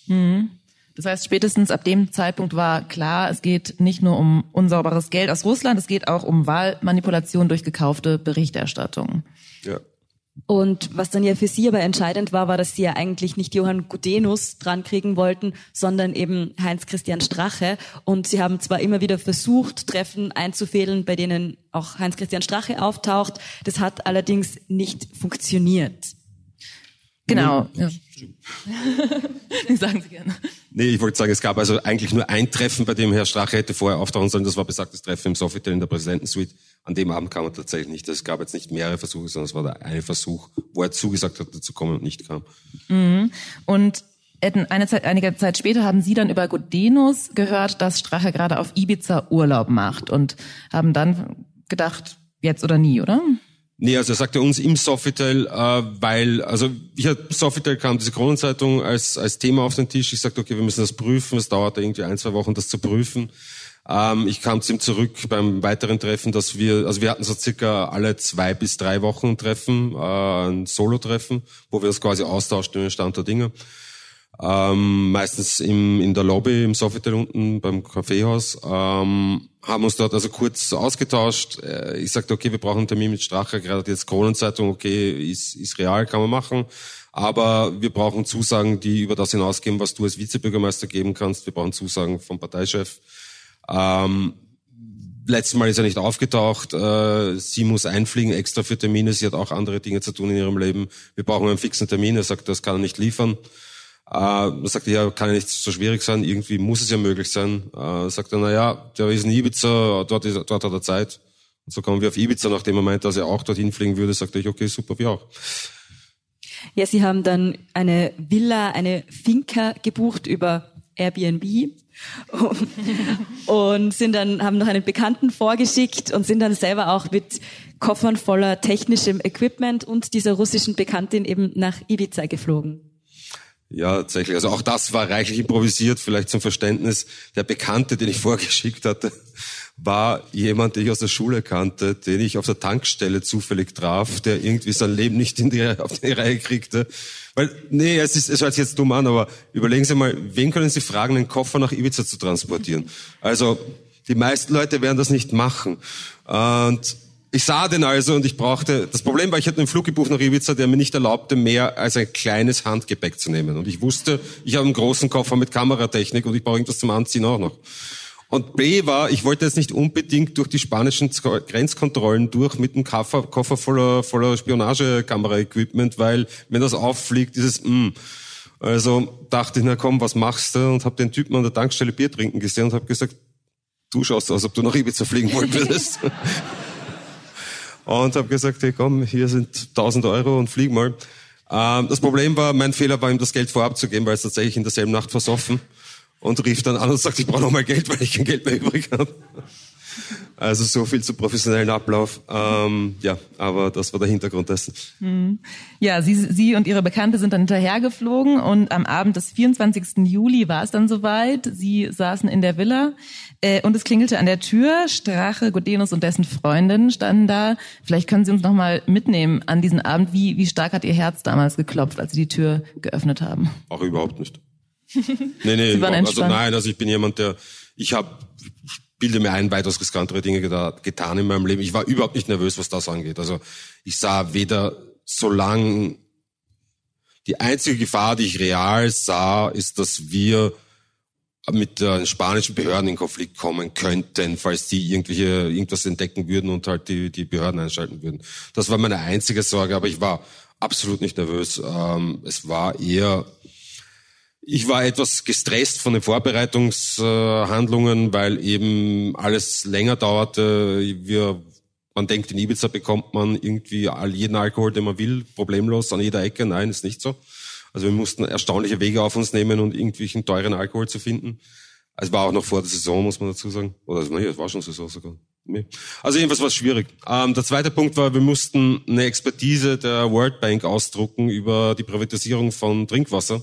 Mhm. Das heißt, spätestens ab dem Zeitpunkt war klar, es geht nicht nur um unsauberes Geld aus Russland, es geht auch um Wahlmanipulation durch gekaufte Berichterstattung. Ja. Und was dann ja für Sie aber entscheidend war, war, dass Sie ja eigentlich nicht Johann Gudenus dran kriegen wollten, sondern eben Heinz-Christian Strache. Und Sie haben zwar immer wieder versucht, Treffen einzufädeln, bei denen auch Heinz-Christian Strache auftaucht. Das hat allerdings nicht funktioniert. Genau. Ja. Sagen Sie gerne. Nee, ich wollte sagen, es gab also eigentlich nur ein Treffen, bei dem Herr Strache hätte vorher auftauchen sollen. Das war besagtes Treffen im Sofitel in der Präsidentensuite. An dem Abend kam er tatsächlich nicht. Es gab jetzt nicht mehrere Versuche, sondern es war der eine Versuch, wo er zugesagt hatte zu kommen und nicht kam. Mhm. Und eine Zeit, einige Zeit später haben Sie dann über Godenus gehört, dass Strache gerade auf Ibiza Urlaub macht und haben dann gedacht, jetzt oder nie, oder? Nee, also er sagte uns im Sofitel, äh, weil, also ich hatte Sofitel kam diese Kronenzeitung als, als Thema auf den Tisch. Ich sagte, okay, wir müssen das prüfen. Es dauerte irgendwie ein, zwei Wochen, das zu prüfen. Ähm, ich kam zu ihm zurück beim weiteren Treffen, dass wir, also wir hatten so circa alle zwei bis drei Wochen ein Treffen, äh, ein Solo-Treffen, wo wir das quasi austauschten im Stand der Dinge. Ähm, meistens im, in der Lobby im Sofitel unten beim Kaffeehaus, ähm, haben uns dort also kurz ausgetauscht. Äh, ich sagte, okay, wir brauchen einen Termin mit Strache, gerade jetzt Kronenzeitung, okay, ist, ist real, kann man machen. Aber wir brauchen Zusagen, die über das hinausgehen, was du als Vizebürgermeister geben kannst. Wir brauchen Zusagen vom Parteichef. Ähm, letztes Mal ist er nicht aufgetaucht. Äh, sie muss einfliegen extra für Termine. Sie hat auch andere Dinge zu tun in ihrem Leben. Wir brauchen einen fixen Termin. Er sagt, das kann er nicht liefern. Äh, er sagt, ja, kann ja nicht so schwierig sein. Irgendwie muss es ja möglich sein. Äh, sagt er, na ja, der ist in Ibiza, dort, ist, dort hat er Zeit. Und so kommen wir auf Ibiza, nachdem er meint, dass er auch dorthin fliegen würde, sagte ich, okay, super, wir auch. Ja, Sie haben dann eine Villa, eine Finca gebucht über Airbnb und sind dann haben noch einen Bekannten vorgeschickt und sind dann selber auch mit Koffern voller technischem Equipment und dieser russischen Bekanntin eben nach Ibiza geflogen. Ja, tatsächlich. Also auch das war reichlich improvisiert, vielleicht zum Verständnis. Der Bekannte, den ich vorgeschickt hatte, war jemand, den ich aus der Schule kannte, den ich auf der Tankstelle zufällig traf, der irgendwie sein Leben nicht in die, auf die Reihe kriegte. Weil, nee, es, ist, es hört sich jetzt dumm an, aber überlegen Sie mal, wen können Sie fragen, einen Koffer nach Ibiza zu transportieren? Also, die meisten Leute werden das nicht machen. Und ich sah den also und ich brauchte, das Problem war, ich hatte einen Flug gebucht nach Ibiza, der mir nicht erlaubte, mehr als ein kleines Handgepäck zu nehmen. Und ich wusste, ich habe einen großen Koffer mit Kameratechnik und ich brauche irgendwas zum Anziehen auch noch. Und B war, ich wollte jetzt nicht unbedingt durch die spanischen Grenzkontrollen durch mit einem Koffer, Koffer voller, voller Spionagekamera-Equipment, weil wenn das auffliegt, ist es, mh. Mm. Also dachte ich, na komm, was machst du? Und habe den Typen an der Tankstelle Bier trinken gesehen und habe gesagt, du schaust aus, ob du nach Ibiza fliegen wollen würdest. Und habe gesagt, hey komm, hier sind 1000 Euro und flieg mal. Ähm, das Problem war, mein Fehler war ihm das Geld vorab zu geben, weil es tatsächlich in derselben Nacht versoffen und rief dann an und sagt, ich brauche noch mal Geld, weil ich kein Geld mehr übrig habe. Also so viel zu professionellen Ablauf. Ähm, ja, aber das war der Hintergrund dessen. Hm. Ja, Sie, Sie und Ihre Bekannte sind dann hinterhergeflogen und am Abend des 24. Juli war es dann soweit. Sie saßen in der Villa äh, und es klingelte an der Tür. Strache, Godenus und dessen Freundin standen da. Vielleicht können Sie uns noch mal mitnehmen an diesen Abend. Wie, wie stark hat Ihr Herz damals geklopft, als Sie die Tür geöffnet haben? Auch überhaupt nicht. nee, nee, also nein, also ich bin jemand, der, ich habe, bilde mir ein, weitaus riskantere Dinge getan in meinem Leben. Ich war überhaupt nicht nervös, was das angeht. Also ich sah weder so lang, die einzige Gefahr, die ich real sah, ist, dass wir mit den spanischen Behörden in Konflikt kommen könnten, falls die irgendwelche irgendwas entdecken würden und halt die, die Behörden einschalten würden. Das war meine einzige Sorge, aber ich war absolut nicht nervös. Ähm, es war eher ich war etwas gestresst von den Vorbereitungshandlungen, weil eben alles länger dauerte. Wir, man denkt, in Ibiza bekommt man irgendwie jeden Alkohol, den man will, problemlos an jeder Ecke. Nein, ist nicht so. Also wir mussten erstaunliche Wege auf uns nehmen, um irgendwelchen teuren Alkohol zu finden. Es war auch noch vor der Saison, muss man dazu sagen. Oder nee, es war schon Saison sogar. Nee. Also jedenfalls war es schwierig. Ähm, der zweite Punkt war, wir mussten eine Expertise der World Bank ausdrucken über die Privatisierung von Trinkwasser.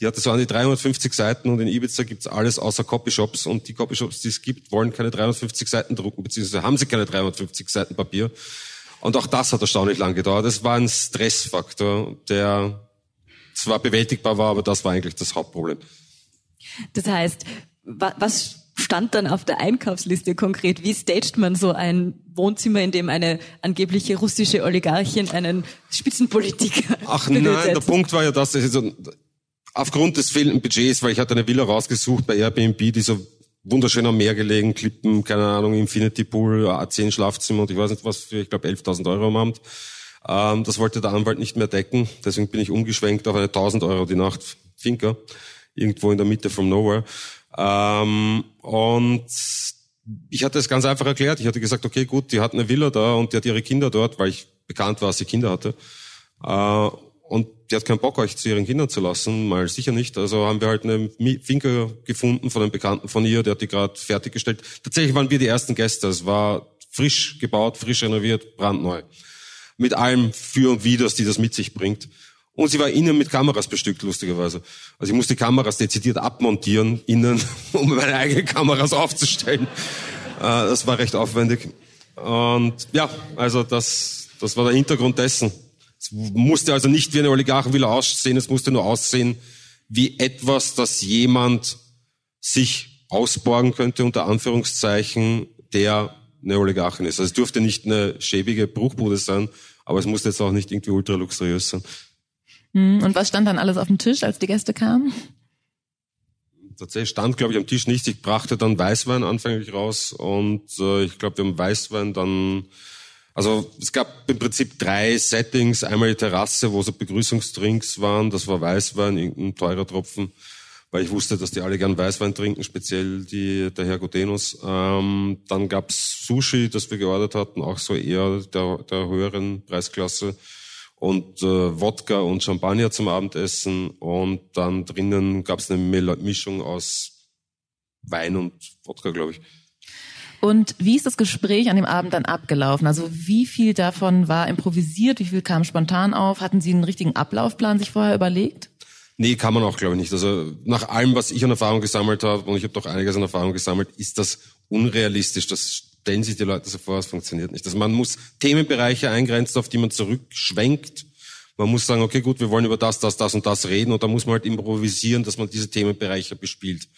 Die hatte so an die 350 Seiten und in Ibiza gibt's alles außer Copyshops und die Copyshops, die es gibt, wollen keine 350 Seiten drucken, beziehungsweise haben sie keine 350 Seiten Papier. Und auch das hat erstaunlich lang gedauert. Es war ein Stressfaktor, der zwar bewältigbar war, aber das war eigentlich das Hauptproblem. Das heißt, was stand dann auf der Einkaufsliste konkret? Wie staged man so ein Wohnzimmer, in dem eine angebliche russische Oligarchin einen Spitzenpolitiker Ach nein, der Punkt war ja, dass aufgrund des fehlenden Budgets, weil ich hatte eine Villa rausgesucht bei Airbnb, die so wunderschön am Meer gelegen, Klippen, keine Ahnung, Infinity Pool, A10 Schlafzimmer und ich weiß nicht was für, ich glaube 11.000 Euro am Abend. Ähm, das wollte der Anwalt nicht mehr decken, deswegen bin ich umgeschwenkt auf eine 1.000 Euro die Nacht Finca, irgendwo in der Mitte from nowhere. Ähm, und ich hatte es ganz einfach erklärt. Ich hatte gesagt, okay, gut, die hat eine Villa da und die hat ihre Kinder dort, weil ich bekannt war, dass sie Kinder hatte. Äh, und die hat keinen Bock, euch zu ihren Kindern zu lassen, mal sicher nicht. Also haben wir halt eine Finker gefunden von einem Bekannten von ihr, der hat die gerade fertiggestellt. Tatsächlich waren wir die ersten Gäste. Es war frisch gebaut, frisch renoviert, brandneu. Mit allem Für und Widers, die das mit sich bringt. Und sie war innen mit Kameras bestückt, lustigerweise. Also ich musste Kameras dezidiert abmontieren, innen, um meine eigenen Kameras aufzustellen. Äh, das war recht aufwendig. Und ja, also das, das war der Hintergrund dessen. Es musste also nicht wie eine Oligarchenvilla aussehen, es musste nur aussehen wie etwas, das jemand sich ausborgen könnte, unter Anführungszeichen, der eine Oligarchin ist. Also es durfte nicht eine schäbige Bruchbude sein, aber es musste jetzt auch nicht irgendwie ultra luxuriös sein. Hm, und was stand dann alles auf dem Tisch, als die Gäste kamen? Tatsächlich stand, glaube ich, am Tisch nichts. Ich brachte dann Weißwein anfänglich raus und äh, ich glaube, wir haben Weißwein dann also es gab im Prinzip drei Settings. Einmal die Terrasse, wo so Begrüßungsdrinks waren. Das war Weißwein, irgendein teurer Tropfen, weil ich wusste, dass die alle gern Weißwein trinken, speziell die, der Herr Godenus. Ähm, dann gab's Sushi, das wir geordert hatten, auch so eher der, der höheren Preisklasse. Und äh, Wodka und Champagner zum Abendessen. Und dann drinnen gab's eine Mischung aus Wein und Wodka, glaube ich. Und wie ist das Gespräch an dem Abend dann abgelaufen? Also wie viel davon war improvisiert, wie viel kam spontan auf? Hatten Sie einen richtigen Ablaufplan sich vorher überlegt? Nee, kann man auch, glaube ich, nicht. Also nach allem, was ich an Erfahrung gesammelt habe, und ich habe doch einiges an Erfahrung gesammelt, ist das unrealistisch. Das stellen sich die Leute so vor, es funktioniert nicht. Also man muss Themenbereiche eingrenzen, auf die man zurückschwenkt. Man muss sagen, okay, gut, wir wollen über das, das, das und das reden, und da muss man halt improvisieren, dass man diese Themenbereiche bespielt.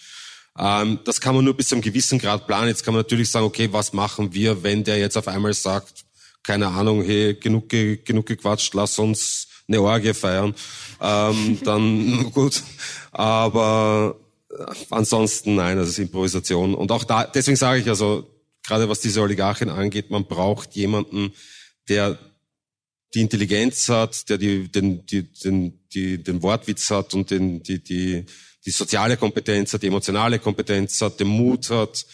Ähm, das kann man nur bis zu einem gewissen Grad planen. Jetzt kann man natürlich sagen, okay, was machen wir, wenn der jetzt auf einmal sagt, keine Ahnung, hey, genug, genug gequatscht, lass uns eine Orgie feiern. Ähm, dann gut. Aber äh, ansonsten nein, das ist Improvisation. Und auch da, deswegen sage ich also, gerade was diese Oligarchin angeht, man braucht jemanden, der die Intelligenz hat, der die, den, die, den, die, den Wortwitz hat und den, die, die, die soziale Kompetenz hat, die emotionale Kompetenz hat, den Mut hat.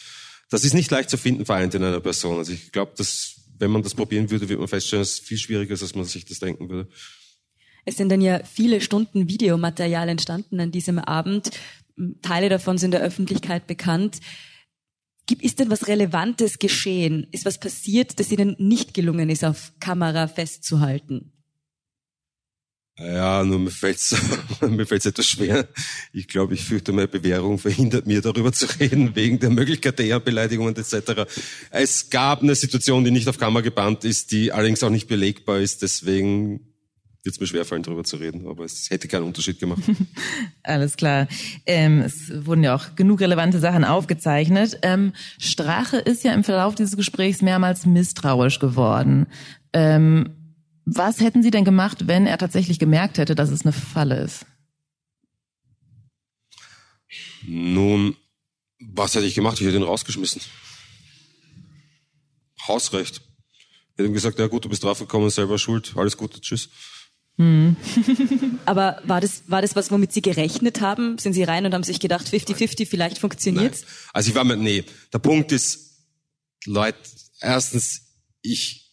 Das ist nicht leicht zu finden vereint in einer Person. Also ich glaube, dass wenn man das probieren würde, wird man feststellen, es viel schwieriger ist, als man sich das denken würde. Es sind dann ja viele Stunden Videomaterial entstanden an diesem Abend. Teile davon sind der Öffentlichkeit bekannt. Ist denn was Relevantes geschehen? Ist was passiert, das Ihnen nicht gelungen ist, auf Kamera festzuhalten? Ja, nur mir fällt's mir fällt's etwas schwer. Ich glaube, ich fürchte, meine Bewährung verhindert mir, darüber zu reden, wegen der Möglichkeit der Ehrenbeleidigungen etc. Es gab eine Situation, die nicht auf Kamera gebannt ist, die allerdings auch nicht belegbar ist. Deswegen wird es mir schwerfallen, darüber zu reden, aber es hätte keinen Unterschied gemacht. Alles klar. Ähm, es wurden ja auch genug relevante Sachen aufgezeichnet. Ähm, Strache ist ja im Verlauf dieses Gesprächs mehrmals misstrauisch geworden. Ähm, was hätten Sie denn gemacht, wenn er tatsächlich gemerkt hätte, dass es eine Falle ist? Nun, was hätte ich gemacht? Ich hätte ihn rausgeschmissen. Hausrecht. Ich hätte ihm gesagt, ja gut, du bist draufgekommen, selber schuld, alles Gute, tschüss. Hm. Aber war das, war das was, womit Sie gerechnet haben? Sind Sie rein und haben sich gedacht, 50-50, vielleicht funktioniert's? Nein. Also ich war mit, nee. Der Punkt ist, Leute, erstens, ich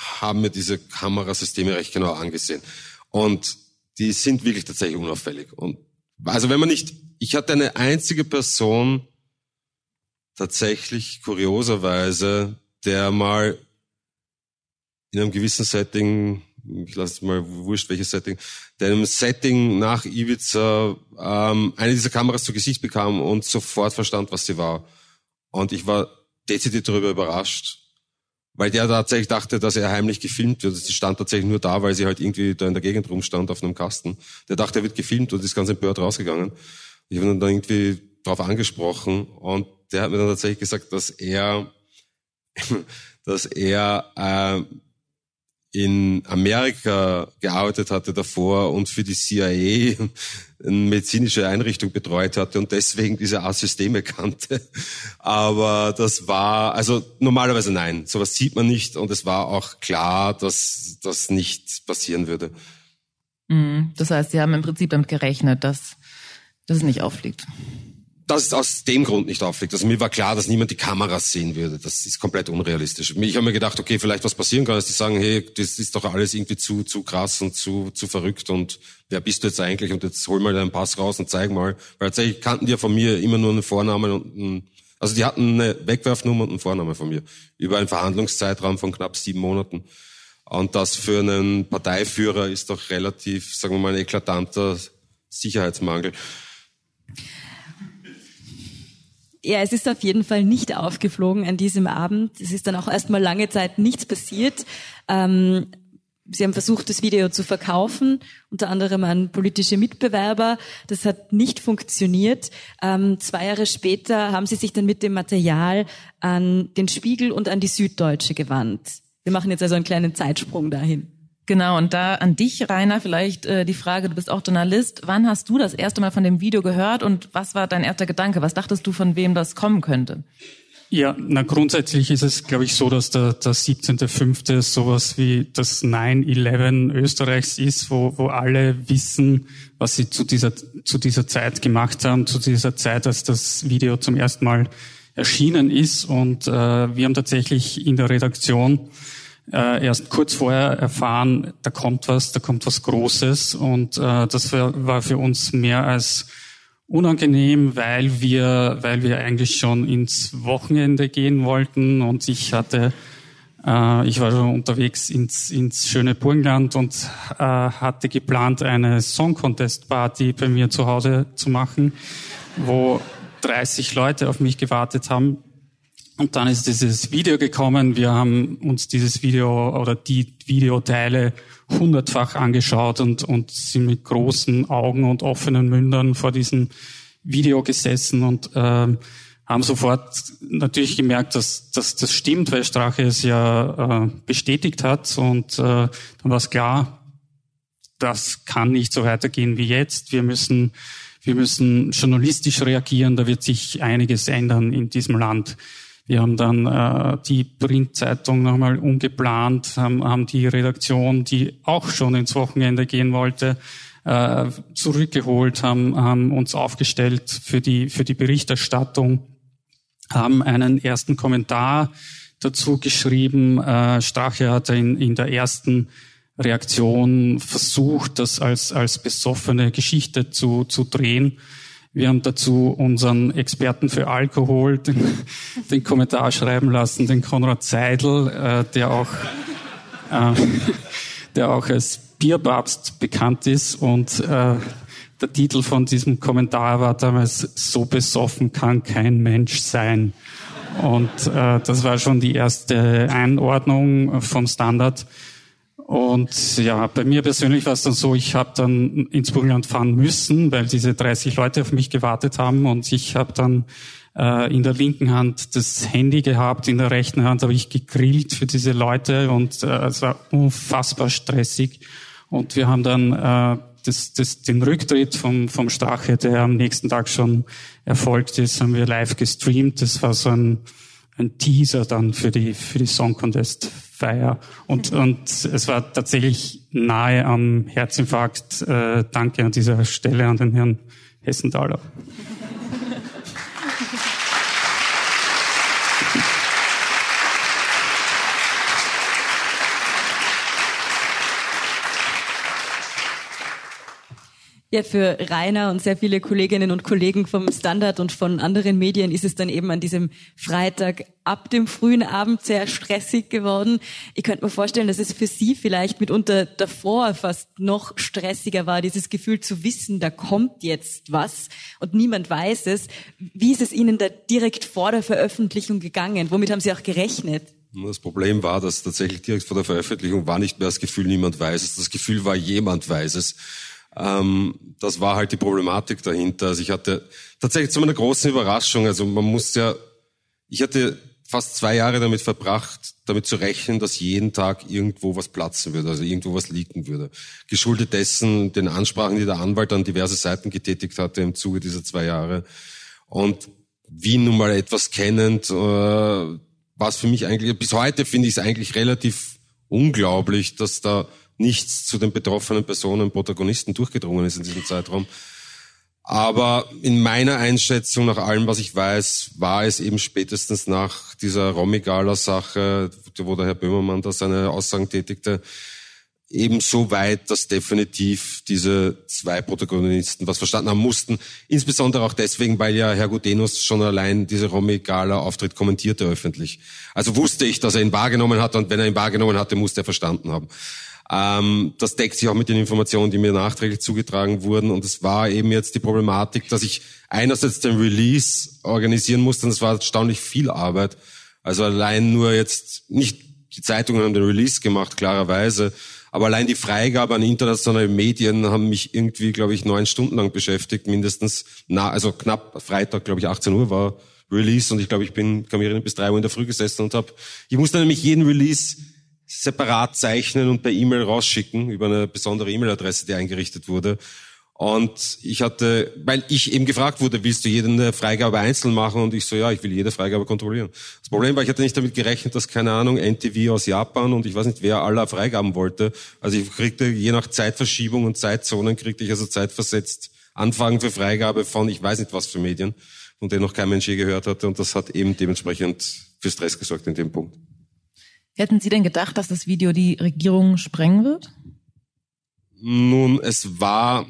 haben mir diese Kamerasysteme recht genau angesehen. Und die sind wirklich tatsächlich unauffällig. Und also wenn man nicht, ich hatte eine einzige Person tatsächlich kurioserweise, der mal in einem gewissen Setting, ich lasse es mal wurscht, welches Setting, der einem Setting nach Ibiza ähm, eine dieser Kameras zu Gesicht bekam und sofort verstand, was sie war. Und ich war dezidiert darüber überrascht, weil der tatsächlich dachte, dass er heimlich gefilmt wird. Sie stand tatsächlich nur da, weil sie halt irgendwie da in der Gegend rumstand auf einem Kasten. Der dachte, er wird gefilmt und ist ganz empört rausgegangen. Ich habe dann irgendwie darauf angesprochen und der hat mir dann tatsächlich gesagt, dass er, dass er äh, in Amerika gearbeitet hatte davor und für die CIA eine medizinische Einrichtung betreut hatte und deswegen diese A-Systeme kannte. Aber das war, also normalerweise nein, sowas sieht man nicht und es war auch klar, dass das nicht passieren würde. Mhm. Das heißt, Sie haben im Prinzip damit gerechnet, dass das nicht auffliegt dass es aus dem Grund nicht auffliegt. Also mir war klar, dass niemand die Kameras sehen würde. Das ist komplett unrealistisch. Ich habe mir gedacht, okay, vielleicht was passieren kann, dass die sagen, hey, das ist doch alles irgendwie zu, zu krass und zu, zu verrückt und wer bist du jetzt eigentlich? Und jetzt hol mal deinen Pass raus und zeig mal. Weil tatsächlich kannten die ja von mir immer nur einen Vornamen und einen, also die hatten eine Wegwerfnummer und einen Vornamen von mir. Über einen Verhandlungszeitraum von knapp sieben Monaten. Und das für einen Parteiführer ist doch relativ, sagen wir mal, ein eklatanter Sicherheitsmangel. Ja, es ist auf jeden Fall nicht aufgeflogen an diesem Abend. Es ist dann auch erstmal lange Zeit nichts passiert. Ähm, Sie haben versucht, das Video zu verkaufen, unter anderem an politische Mitbewerber. Das hat nicht funktioniert. Ähm, zwei Jahre später haben Sie sich dann mit dem Material an den Spiegel und an die Süddeutsche gewandt. Wir machen jetzt also einen kleinen Zeitsprung dahin. Genau, und da an dich, Rainer, vielleicht äh, die Frage, du bist auch Journalist. Wann hast du das erste Mal von dem Video gehört und was war dein erster Gedanke? Was dachtest du, von wem das kommen könnte? Ja, na grundsätzlich ist es, glaube ich, so, dass der, der 17.05. sowas wie das 9-11 Österreichs ist, wo, wo alle wissen, was sie zu dieser, zu dieser Zeit gemacht haben, zu dieser Zeit, als das Video zum ersten Mal erschienen ist. Und äh, wir haben tatsächlich in der Redaktion äh, erst kurz vorher erfahren, da kommt was, da kommt was Großes. Und äh, das war, war für uns mehr als unangenehm, weil wir, weil wir eigentlich schon ins Wochenende gehen wollten und ich hatte, äh, ich war schon unterwegs ins, ins schöne Burgenland und äh, hatte geplant, eine Song Contest Party bei mir zu Hause zu machen, wo 30 Leute auf mich gewartet haben. Und dann ist dieses Video gekommen. Wir haben uns dieses Video oder die Videoteile hundertfach angeschaut und, und sind mit großen Augen und offenen Mündern vor diesem Video gesessen und äh, haben sofort natürlich gemerkt, dass, dass das stimmt, weil Strache es ja äh, bestätigt hat. Und äh, dann war es klar, das kann nicht so weitergehen wie jetzt. Wir müssen, wir müssen journalistisch reagieren. Da wird sich einiges ändern in diesem Land. Wir haben dann äh, die Printzeitung nochmal umgeplant, haben, haben die Redaktion, die auch schon ins Wochenende gehen wollte, äh, zurückgeholt, haben, haben uns aufgestellt für die, für die Berichterstattung, haben einen ersten Kommentar dazu geschrieben. Äh, Strache hatte in, in der ersten Reaktion versucht, das als, als besoffene Geschichte zu, zu drehen. Wir haben dazu unseren Experten für Alkohol den, den Kommentar schreiben lassen, den Konrad Seidel, äh, der auch, äh, der auch als Bierbabst bekannt ist und äh, der Titel von diesem Kommentar war damals So besoffen kann kein Mensch sein. Und äh, das war schon die erste Einordnung vom Standard. Und ja, bei mir persönlich war es dann so, ich habe dann ins Burgenland fahren müssen, weil diese 30 Leute auf mich gewartet haben und ich habe dann äh, in der linken Hand das Handy gehabt, in der rechten Hand habe ich gegrillt für diese Leute und äh, es war unfassbar stressig. Und wir haben dann äh, das, das, den Rücktritt vom, vom Strache, der am nächsten Tag schon erfolgt ist, haben wir live gestreamt. Das war so ein, ein Teaser dann für die, für die Song Contest Feier. Und, und es war tatsächlich nahe am Herzinfarkt. Äh, danke an dieser Stelle an den Herrn Hessenthaler. Ja, für Rainer und sehr viele Kolleginnen und Kollegen vom Standard und von anderen Medien ist es dann eben an diesem Freitag ab dem frühen Abend sehr stressig geworden. Ich könnte mir vorstellen, dass es für Sie vielleicht mitunter davor fast noch stressiger war, dieses Gefühl zu wissen, da kommt jetzt was und niemand weiß es. Wie ist es Ihnen da direkt vor der Veröffentlichung gegangen? Womit haben Sie auch gerechnet? Das Problem war, dass tatsächlich direkt vor der Veröffentlichung war nicht mehr das Gefühl, niemand weiß es. Das Gefühl war, jemand weiß es. Ähm, das war halt die Problematik dahinter. Also ich hatte tatsächlich zu meiner großen Überraschung, also man muss ja, ich hatte fast zwei Jahre damit verbracht, damit zu rechnen, dass jeden Tag irgendwo was platzen würde, also irgendwo was liegen würde. Geschuldet dessen, den Ansprachen, die der Anwalt an diverse Seiten getätigt hatte im Zuge dieser zwei Jahre. Und wie nun mal etwas kennend, äh, war für mich eigentlich, bis heute finde ich es eigentlich relativ unglaublich, dass da nichts zu den betroffenen Personen, Protagonisten durchgedrungen ist in diesem Zeitraum. Aber in meiner Einschätzung, nach allem, was ich weiß, war es eben spätestens nach dieser Romigala-Sache, wo der Herr Böhmermann da seine Aussagen tätigte, eben so weit, dass definitiv diese zwei Protagonisten was verstanden haben mussten. Insbesondere auch deswegen, weil ja Herr Gudenus schon allein diese Romy-Gala-Auftritt kommentierte öffentlich. Also wusste ich, dass er ihn wahrgenommen hat und wenn er ihn wahrgenommen hatte, musste er verstanden haben. Ähm, das deckt sich auch mit den Informationen, die mir nachträglich zugetragen wurden. Und es war eben jetzt die Problematik, dass ich einerseits den Release organisieren musste und es war erstaunlich viel Arbeit. Also allein nur jetzt nicht die Zeitungen haben den Release gemacht, klarerweise, Aber allein die Freigabe an internationale Medien haben mich irgendwie, glaube ich, neun Stunden lang beschäftigt, mindestens. Na, also knapp Freitag, glaube ich, 18 Uhr war Release und ich glaube, ich bin, kann mich erinnern, bis drei Uhr in der Früh gesessen und habe, ich musste nämlich jeden Release separat zeichnen und per E-Mail rausschicken über eine besondere E-Mail-Adresse, die eingerichtet wurde. Und ich hatte, weil ich eben gefragt wurde, willst du jede Freigabe einzeln machen? Und ich so, ja, ich will jede Freigabe kontrollieren. Das Problem war, ich hatte nicht damit gerechnet, dass, keine Ahnung, NTV aus Japan und ich weiß nicht, wer aller Freigaben wollte. Also ich kriegte je nach Zeitverschiebung und Zeitzonen, kriegte ich also zeitversetzt Anfragen für Freigabe von, ich weiß nicht was für Medien, von denen noch kein Mensch je gehört hatte. Und das hat eben dementsprechend für Stress gesorgt in dem Punkt. Hätten Sie denn gedacht, dass das Video die Regierung sprengen wird? Nun, es war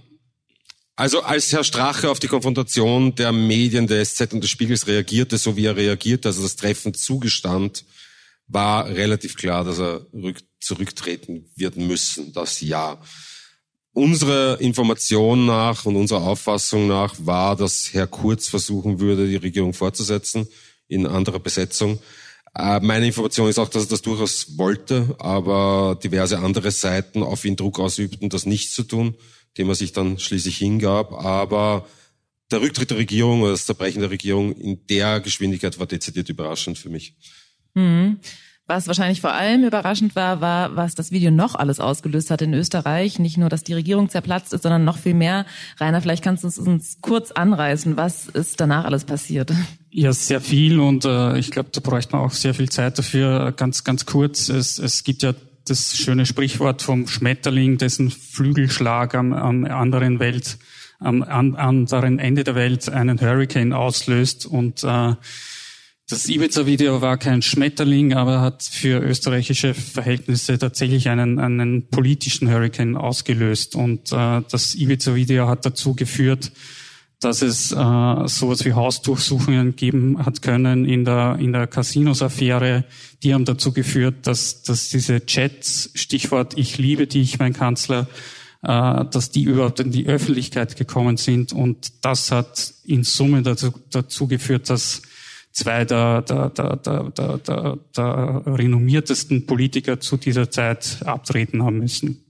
also als Herr Strache auf die Konfrontation der Medien, der SZ und des Spiegels reagierte, so wie er reagierte, also das Treffen zugestand, war relativ klar, dass er zurücktreten wird müssen, das ja. Unsere Information nach und unserer Auffassung nach war, dass Herr Kurz versuchen würde, die Regierung fortzusetzen in anderer Besetzung. Äh, meine Information ist auch, dass er das durchaus wollte, aber diverse andere Seiten auf ihn Druck ausübten, das nicht zu tun dem er sich dann schließlich hingab. Aber der Rücktritt der Regierung oder das Zerbrechen der Regierung in der Geschwindigkeit war dezidiert überraschend für mich. Mhm. Was wahrscheinlich vor allem überraschend war, war, was das Video noch alles ausgelöst hat in Österreich. Nicht nur, dass die Regierung zerplatzt ist, sondern noch viel mehr. Rainer, vielleicht kannst du uns, uns kurz anreißen. Was ist danach alles passiert? Ja, sehr viel und äh, ich glaube, da bräuchte man auch sehr viel Zeit dafür. Ganz, ganz kurz. Es, es gibt ja das schöne Sprichwort vom Schmetterling, dessen Flügelschlag am, am anderen Welt, am, am anderen Ende der Welt einen Hurricane auslöst. Und äh, das Ibiza-Video war kein Schmetterling, aber hat für österreichische Verhältnisse tatsächlich einen, einen politischen Hurricane ausgelöst. Und äh, das Ibiza-Video hat dazu geführt, dass es äh, sowas wie Hausdurchsuchungen geben hat können in der in der Casinos-Affäre. Die haben dazu geführt, dass dass diese Chats, Stichwort "Ich liebe dich, mein Kanzler", äh, dass die überhaupt in die Öffentlichkeit gekommen sind und das hat in Summe dazu, dazu geführt, dass zwei der, der, der, der, der, der, der renommiertesten Politiker zu dieser Zeit abtreten haben müssen.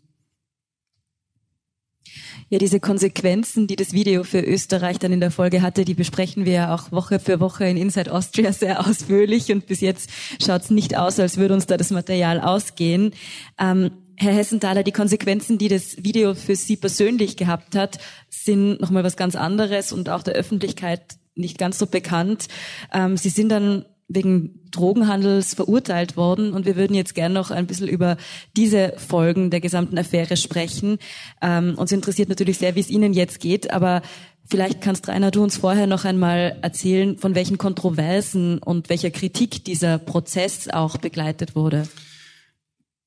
Ja, diese Konsequenzen, die das Video für Österreich dann in der Folge hatte, die besprechen wir ja auch Woche für Woche in Inside Austria sehr ausführlich und bis jetzt schaut es nicht aus, als würde uns da das Material ausgehen. Ähm, Herr Hessenthaler, die Konsequenzen, die das Video für Sie persönlich gehabt hat, sind nochmal was ganz anderes und auch der Öffentlichkeit nicht ganz so bekannt. Ähm, Sie sind dann wegen Drogenhandels verurteilt worden. Und wir würden jetzt gerne noch ein bisschen über diese Folgen der gesamten Affäre sprechen. Ähm, uns interessiert natürlich sehr, wie es Ihnen jetzt geht, aber vielleicht kannst Rainer, du uns vorher noch einmal erzählen, von welchen Kontroversen und welcher Kritik dieser Prozess auch begleitet wurde.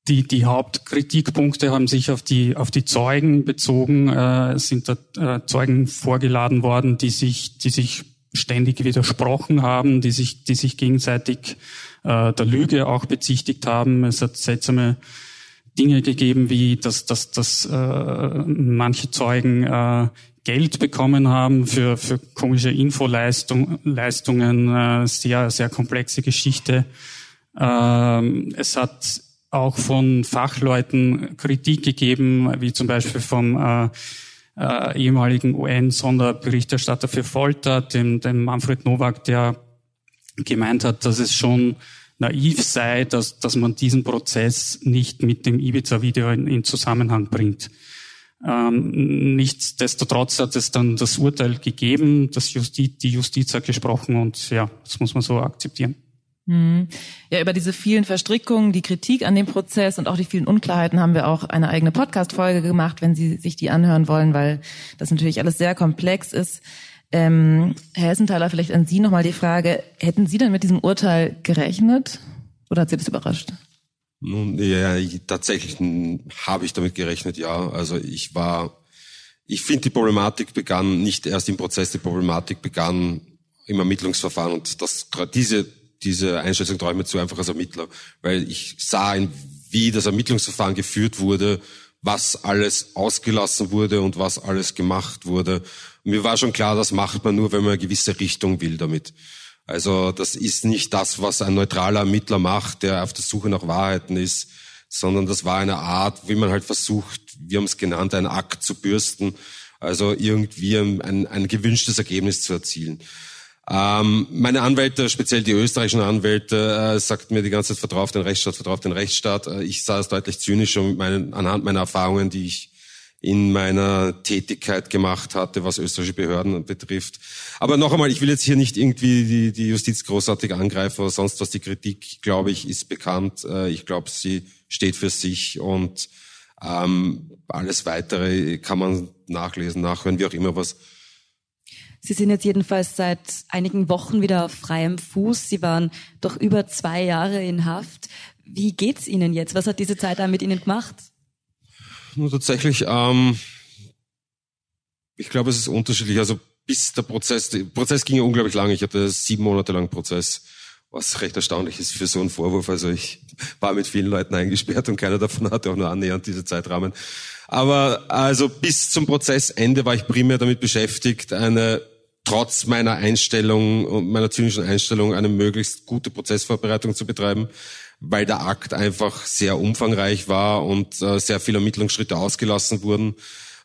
Die, die Hauptkritikpunkte haben sich auf die, auf die Zeugen bezogen. Äh, es sind da äh, Zeugen vorgeladen worden, die sich, die sich ständig widersprochen haben, die sich, die sich gegenseitig äh, der Lüge auch bezichtigt haben. Es hat seltsame Dinge gegeben, wie dass, dass, dass äh, manche Zeugen äh, Geld bekommen haben für, für komische Infoleistungen, Leistungen, äh, sehr, sehr komplexe Geschichte. Ähm, es hat auch von Fachleuten Kritik gegeben, wie zum Beispiel vom äh, äh, ehemaligen UN-Sonderberichterstatter für Folter, dem, dem Manfred Nowak, der gemeint hat, dass es schon naiv sei, dass, dass man diesen Prozess nicht mit dem Ibiza-Video in, in, Zusammenhang bringt. Ähm, nichtsdestotrotz hat es dann das Urteil gegeben, das Justiz, die Justiz hat gesprochen und ja, das muss man so akzeptieren. Mhm. Ja, über diese vielen Verstrickungen, die Kritik an dem Prozess und auch die vielen Unklarheiten haben wir auch eine eigene Podcast-Folge gemacht, wenn Sie sich die anhören wollen, weil das natürlich alles sehr komplex ist. Ähm, Herr Hessenthaler, vielleicht an Sie nochmal die Frage, hätten Sie denn mit diesem Urteil gerechnet oder hat Sie das überrascht? Nun, ja, tatsächlich habe ich damit gerechnet, ja. Also ich war, ich finde, die Problematik begann nicht erst im Prozess, die Problematik begann im Ermittlungsverfahren und das, diese diese Einschätzung traue ich mir zu einfach als Ermittler, weil ich sah, wie das Ermittlungsverfahren geführt wurde, was alles ausgelassen wurde und was alles gemacht wurde. Mir war schon klar, das macht man nur, wenn man eine gewisse Richtung will damit. Also das ist nicht das, was ein neutraler Ermittler macht, der auf der Suche nach Wahrheiten ist, sondern das war eine Art, wie man halt versucht, wir haben es genannt, einen Akt zu bürsten, also irgendwie ein, ein gewünschtes Ergebnis zu erzielen. Ähm, meine Anwälte, speziell die österreichischen Anwälte, äh, sagten mir die ganze Zeit, vertrau auf den Rechtsstaat, vertrau auf den Rechtsstaat. Äh, ich sah es deutlich zynischer mit meinen, anhand meiner Erfahrungen, die ich in meiner Tätigkeit gemacht hatte, was österreichische Behörden betrifft. Aber noch einmal, ich will jetzt hier nicht irgendwie die, die Justiz großartig angreifen oder sonst was. Die Kritik, glaube ich, ist bekannt. Äh, ich glaube, sie steht für sich und ähm, alles Weitere kann man nachlesen, nachhören, wie auch immer was. Sie sind jetzt jedenfalls seit einigen Wochen wieder auf freiem Fuß. Sie waren doch über zwei Jahre in Haft. Wie geht's Ihnen jetzt? Was hat diese Zeit da mit Ihnen gemacht? Nur tatsächlich, ähm, ich glaube, es ist unterschiedlich. Also bis der Prozess, der Prozess ging ja unglaublich lang. Ich hatte sieben Monate lang Prozess, was recht erstaunlich ist für so einen Vorwurf. Also ich war mit vielen Leuten eingesperrt und keiner davon hatte auch nur annähernd diese Zeitrahmen. Aber also bis zum Prozessende war ich primär damit beschäftigt, eine trotz meiner Einstellung und meiner zynischen Einstellung eine möglichst gute Prozessvorbereitung zu betreiben weil der Akt einfach sehr umfangreich war und äh, sehr viele Ermittlungsschritte ausgelassen wurden,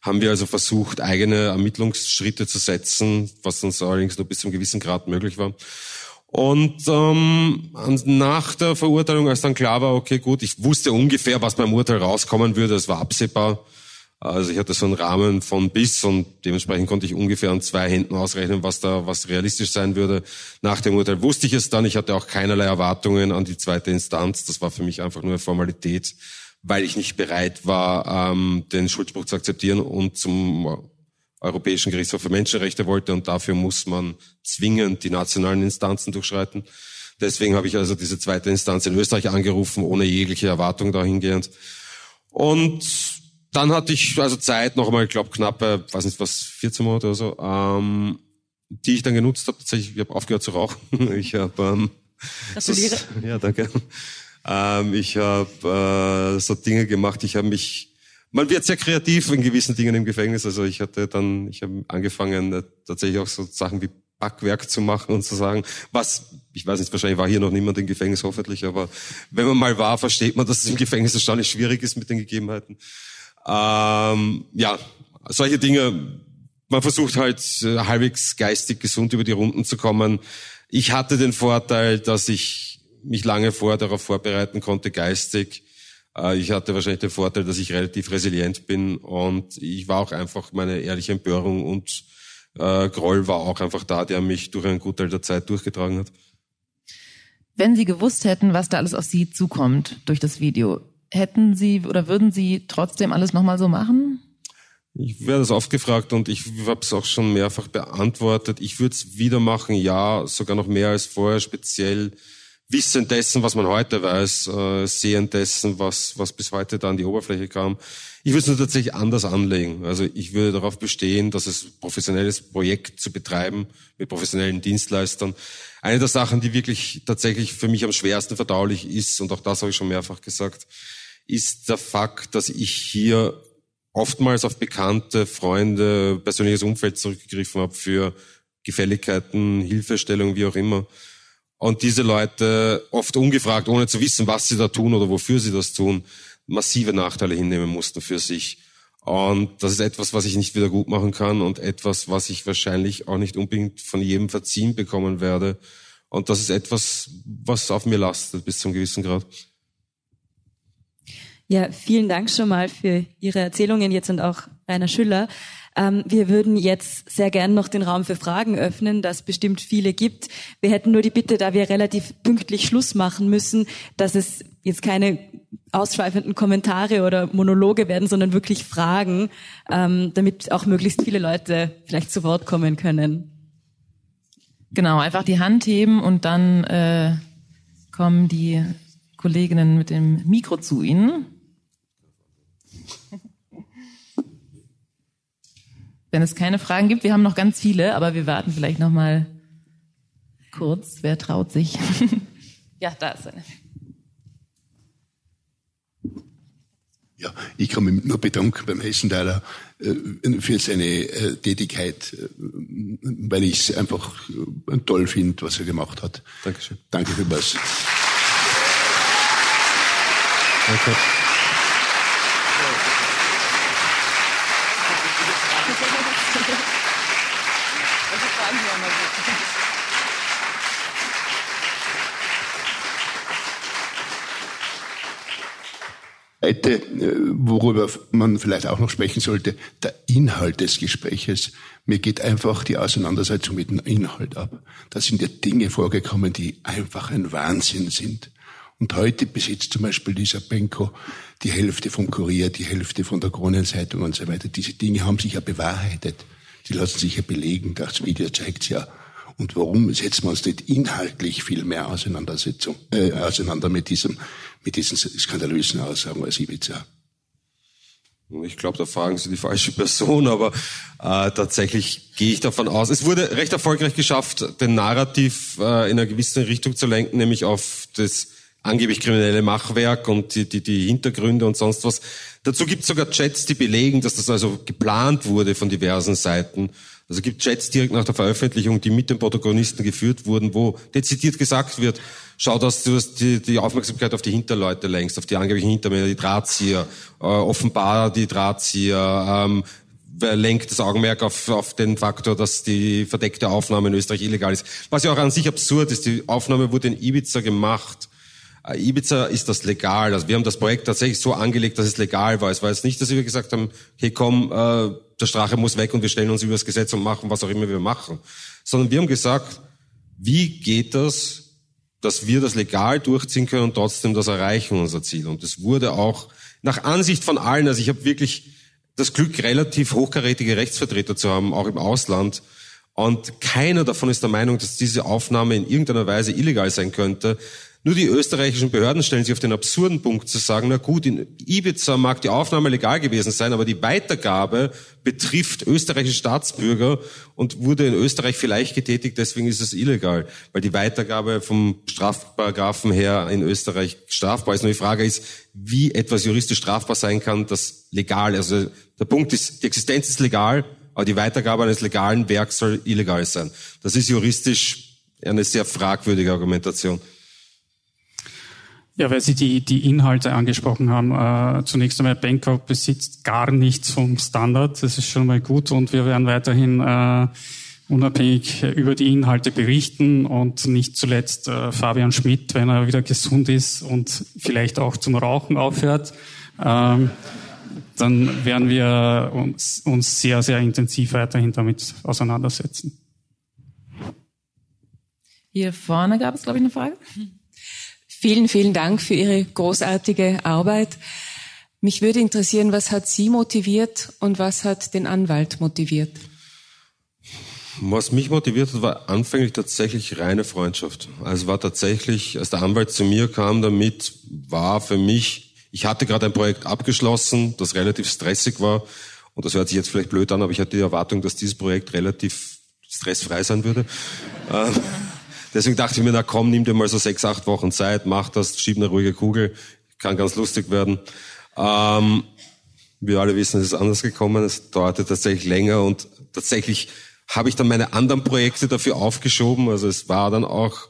haben wir also versucht, eigene Ermittlungsschritte zu setzen, was uns allerdings nur bis zum gewissen Grad möglich war. Und ähm, nach der Verurteilung, als dann klar war, okay, gut, ich wusste ungefähr, was beim Urteil rauskommen würde, es war absehbar, also ich hatte so einen Rahmen von bis und dementsprechend konnte ich ungefähr an zwei Händen ausrechnen, was da, was realistisch sein würde. Nach dem Urteil wusste ich es dann. Ich hatte auch keinerlei Erwartungen an die zweite Instanz. Das war für mich einfach nur eine Formalität, weil ich nicht bereit war, ähm, den Schuldspruch zu akzeptieren und zum Europäischen Gerichtshof für Menschenrechte wollte. Und dafür muss man zwingend die nationalen Instanzen durchschreiten. Deswegen habe ich also diese zweite Instanz in Österreich angerufen, ohne jegliche Erwartung dahingehend. Und dann hatte ich also Zeit, noch einmal, ich glaube knappe, weiß nicht was, 14 Monate oder so, ähm, die ich dann genutzt habe. Tatsächlich, ich habe aufgehört zu rauchen. Ich habe ähm, Gratuliere. Das, ja, danke. Ähm, ich habe äh, so Dinge gemacht. Ich habe mich, man wird sehr kreativ in gewissen Dingen im Gefängnis. Also ich hatte dann, ich habe angefangen äh, tatsächlich auch so Sachen wie Backwerk zu machen und zu sagen, was, ich weiß nicht, wahrscheinlich war hier noch niemand im Gefängnis, hoffentlich, aber wenn man mal war, versteht man, dass es im Gefängnis erstaunlich schwierig ist mit den Gegebenheiten. Ähm, ja, solche Dinge. Man versucht halt äh, halbwegs geistig gesund über die Runden zu kommen. Ich hatte den Vorteil, dass ich mich lange vorher darauf vorbereiten konnte, geistig. Äh, ich hatte wahrscheinlich den Vorteil, dass ich relativ resilient bin und ich war auch einfach meine ehrliche Empörung und äh, Groll war auch einfach da, der mich durch einen Gutteil der Zeit durchgetragen hat. Wenn Sie gewusst hätten, was da alles auf Sie zukommt durch das Video, Hätten Sie oder würden Sie trotzdem alles nochmal so machen? Ich werde das oft gefragt und ich habe es auch schon mehrfach beantwortet. Ich würde es wieder machen, ja, sogar noch mehr als vorher, speziell wissend dessen, was man heute weiß, äh, sehend dessen, was, was bis heute da an die Oberfläche kam. Ich würde es nur tatsächlich anders anlegen. Also ich würde darauf bestehen, dass es professionelles Projekt zu betreiben mit professionellen Dienstleistern. Eine der Sachen, die wirklich tatsächlich für mich am schwersten verdaulich ist, und auch das habe ich schon mehrfach gesagt, ist der Fakt, dass ich hier oftmals auf bekannte Freunde, persönliches Umfeld zurückgegriffen habe für Gefälligkeiten, Hilfestellung, wie auch immer. Und diese Leute oft ungefragt, ohne zu wissen, was sie da tun oder wofür sie das tun, massive Nachteile hinnehmen mussten für sich. Und das ist etwas, was ich nicht wieder gut machen kann und etwas, was ich wahrscheinlich auch nicht unbedingt von jedem verziehen bekommen werde. Und das ist etwas, was auf mir lastet bis zum gewissen Grad. Ja, vielen Dank schon mal für Ihre Erzählungen jetzt und auch Rainer Schüller. Ähm, wir würden jetzt sehr gern noch den Raum für Fragen öffnen, das bestimmt viele gibt. Wir hätten nur die Bitte, da wir relativ pünktlich Schluss machen müssen, dass es jetzt keine ausschweifenden Kommentare oder Monologe werden, sondern wirklich Fragen, ähm, damit auch möglichst viele Leute vielleicht zu Wort kommen können. Genau, einfach die Hand heben und dann äh, kommen die Kolleginnen mit dem Mikro zu Ihnen. Wenn es keine Fragen gibt, wir haben noch ganz viele, aber wir warten vielleicht noch mal kurz. Wer traut sich? ja, da ist eine. Ja, ich kann mich nur bedanken beim Hessenthaler äh, für seine äh, Tätigkeit, äh, weil ich es einfach toll finde, was er gemacht hat. Dankeschön. Danke vielmals. Danke. Zweite, äh, worüber man vielleicht auch noch sprechen sollte, der Inhalt des Gespräches. Mir geht einfach die Auseinandersetzung mit dem Inhalt ab. Da sind ja Dinge vorgekommen, die einfach ein Wahnsinn sind. Und heute besitzt zum Beispiel dieser Benko die Hälfte vom Kurier, die Hälfte von der Kronenzeitung und so weiter. Diese Dinge haben sich ja bewahrheitet. Die lassen sich ja belegen. Das Video zeigt's ja. Und warum setzen wir uns nicht inhaltlich viel mehr Auseinandersetzung, äh, auseinander mit diesem, mit diesen skandalösen Aussagen als Ibiza? Ich glaube, da fragen Sie die falsche Person, aber äh, tatsächlich gehe ich davon aus. Es wurde recht erfolgreich geschafft, den Narrativ äh, in einer gewissen Richtung zu lenken, nämlich auf das angeblich kriminelle Machwerk und die, die, die Hintergründe und sonst was. Dazu gibt es sogar Chats, die belegen, dass das also geplant wurde von diversen Seiten also gibt Chats direkt nach der Veröffentlichung, die mit den Protagonisten geführt wurden, wo dezidiert gesagt wird, schau, dass du die, die Aufmerksamkeit auf die Hinterleute lenkst, auf die angeblichen Hintermänner, die Drahtzieher, äh, offenbar die Drahtzieher, ähm, lenkt das Augenmerk auf, auf den Faktor, dass die verdeckte Aufnahme in Österreich illegal ist. Was ja auch an sich absurd ist, die Aufnahme wurde in Ibiza gemacht. Äh, Ibiza ist das legal. Also wir haben das Projekt tatsächlich so angelegt, dass es legal war. Es war jetzt nicht, dass wir gesagt haben, hey komm, äh, der Strache muss weg und wir stellen uns über das Gesetz und machen, was auch immer wir machen. Sondern wir haben gesagt, wie geht das, dass wir das legal durchziehen können und trotzdem das erreichen, unser Ziel. Und das wurde auch nach Ansicht von allen, also ich habe wirklich das Glück, relativ hochkarätige Rechtsvertreter zu haben, auch im Ausland. Und keiner davon ist der Meinung, dass diese Aufnahme in irgendeiner Weise illegal sein könnte. Nur die österreichischen Behörden stellen sich auf den absurden Punkt zu sagen, na gut, in Ibiza mag die Aufnahme legal gewesen sein, aber die Weitergabe betrifft österreichische Staatsbürger und wurde in Österreich vielleicht getätigt, deswegen ist es illegal, weil die Weitergabe vom Strafparagraphen her in Österreich strafbar ist. Nur die Frage ist, wie etwas juristisch strafbar sein kann, das legal, also der Punkt ist, die Existenz ist legal, aber die Weitergabe eines legalen Werks soll illegal sein. Das ist juristisch eine sehr fragwürdige Argumentation. Ja, weil Sie die, die Inhalte angesprochen haben. Äh, zunächst einmal, Bangkok besitzt gar nichts vom Standard. Das ist schon mal gut und wir werden weiterhin äh, unabhängig über die Inhalte berichten und nicht zuletzt äh, Fabian Schmidt, wenn er wieder gesund ist und vielleicht auch zum Rauchen aufhört, ähm, dann werden wir uns, uns sehr, sehr intensiv weiterhin damit auseinandersetzen. Hier vorne gab es, glaube ich, eine Frage. Vielen, vielen Dank für Ihre großartige Arbeit. Mich würde interessieren, was hat Sie motiviert und was hat den Anwalt motiviert? Was mich motiviert hat, war anfänglich tatsächlich reine Freundschaft. Also war tatsächlich, als der Anwalt zu mir kam damit, war für mich, ich hatte gerade ein Projekt abgeschlossen, das relativ stressig war. Und das hört sich jetzt vielleicht blöd an, aber ich hatte die Erwartung, dass dieses Projekt relativ stressfrei sein würde. Deswegen dachte ich mir, na komm, nimm dir mal so sechs, acht Wochen Zeit, mach das, schieb eine ruhige Kugel, kann ganz lustig werden. Ähm, wir alle wissen, es ist anders gekommen, es dauerte tatsächlich länger und tatsächlich habe ich dann meine anderen Projekte dafür aufgeschoben. Also es war dann auch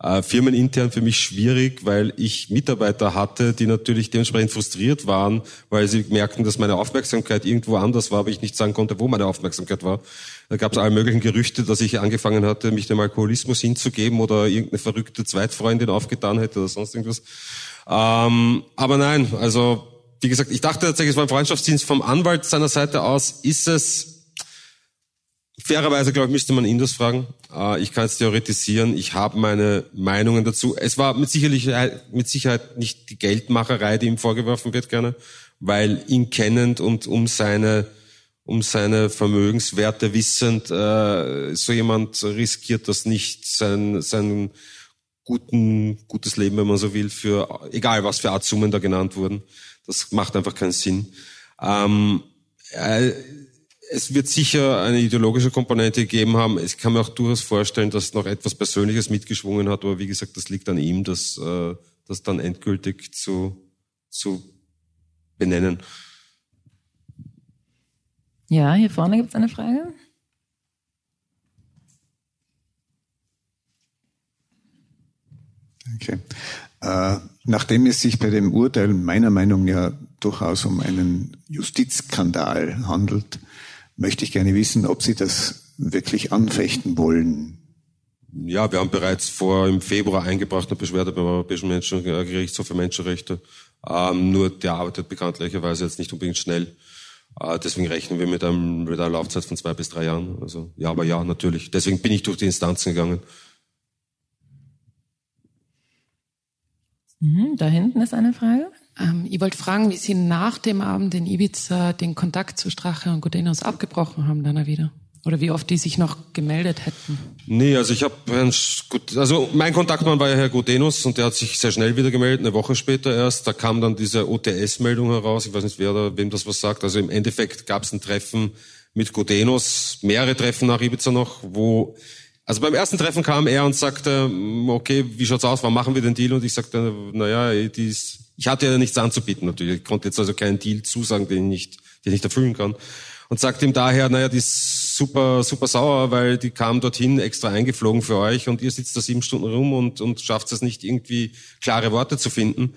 äh, firmenintern für mich schwierig, weil ich Mitarbeiter hatte, die natürlich dementsprechend frustriert waren, weil sie merkten, dass meine Aufmerksamkeit irgendwo anders war, aber ich nicht sagen konnte, wo meine Aufmerksamkeit war. Da gab es alle möglichen Gerüchte, dass ich angefangen hatte, mich dem Alkoholismus hinzugeben oder irgendeine verrückte Zweitfreundin aufgetan hätte oder sonst irgendwas. Ähm, aber nein, also wie gesagt, ich dachte tatsächlich, es war ein Freundschaftsdienst vom Anwalt seiner Seite aus. Ist es Fairerweise, glaube ich, müsste man ihn das fragen. Äh, ich kann es theoretisieren. Ich habe meine Meinungen dazu. Es war mit, sicherlich, mit Sicherheit nicht die Geldmacherei, die ihm vorgeworfen wird, gerne, weil ihn kennend und um seine um seine Vermögenswerte wissend, äh, so jemand riskiert das nicht, sein, sein guten, gutes Leben, wenn man so will, für egal was für Art Summen da genannt wurden. Das macht einfach keinen Sinn. Ähm, äh, es wird sicher eine ideologische Komponente gegeben haben. Ich kann mir auch durchaus vorstellen, dass noch etwas Persönliches mitgeschwungen hat, aber wie gesagt, das liegt an ihm, das, äh, das dann endgültig zu, zu benennen. Ja, hier vorne gibt es eine Frage. Danke. Äh, nachdem es sich bei dem Urteil meiner Meinung nach ja durchaus um einen Justizskandal handelt, möchte ich gerne wissen, ob Sie das wirklich anfechten wollen. Ja, wir haben bereits vor im Februar eingebracht eine Beschwerde beim Europäischen Menschengerichtshof für Menschenrechte. Ähm, nur der arbeitet bekanntlicherweise jetzt nicht unbedingt schnell. Äh, deswegen rechnen wir mit, einem, mit einer Laufzeit von zwei bis drei Jahren. Also ja, aber ja, natürlich. Deswegen bin ich durch die Instanzen gegangen. Mhm, da hinten ist eine Frage. Ähm, ich wollte fragen, wie Sie nach dem Abend in Ibiza den Kontakt zu Strache und Gudenos abgebrochen haben dann wieder. Oder wie oft die sich noch gemeldet hätten? Nee, also ich habe also mein Kontaktmann war ja Herr Gudenus und der hat sich sehr schnell wieder gemeldet, eine Woche später erst. Da kam dann diese OTS-Meldung heraus. Ich weiß nicht, wer da, wem das was sagt. Also im Endeffekt gab es ein Treffen mit Gudenus, mehrere Treffen nach Ibiza noch, wo also beim ersten Treffen kam er und sagte, okay, wie schaut's aus, wann machen wir den Deal? Und ich sagte, naja, ich hatte ja nichts anzubieten natürlich. Ich konnte jetzt also keinen Deal zusagen, den ich nicht, den ich erfüllen kann. Und sagte ihm daher, naja, die ist super, super sauer, weil die kam dorthin extra eingeflogen für euch und ihr sitzt da sieben Stunden rum und, und schafft es nicht irgendwie klare Worte zu finden.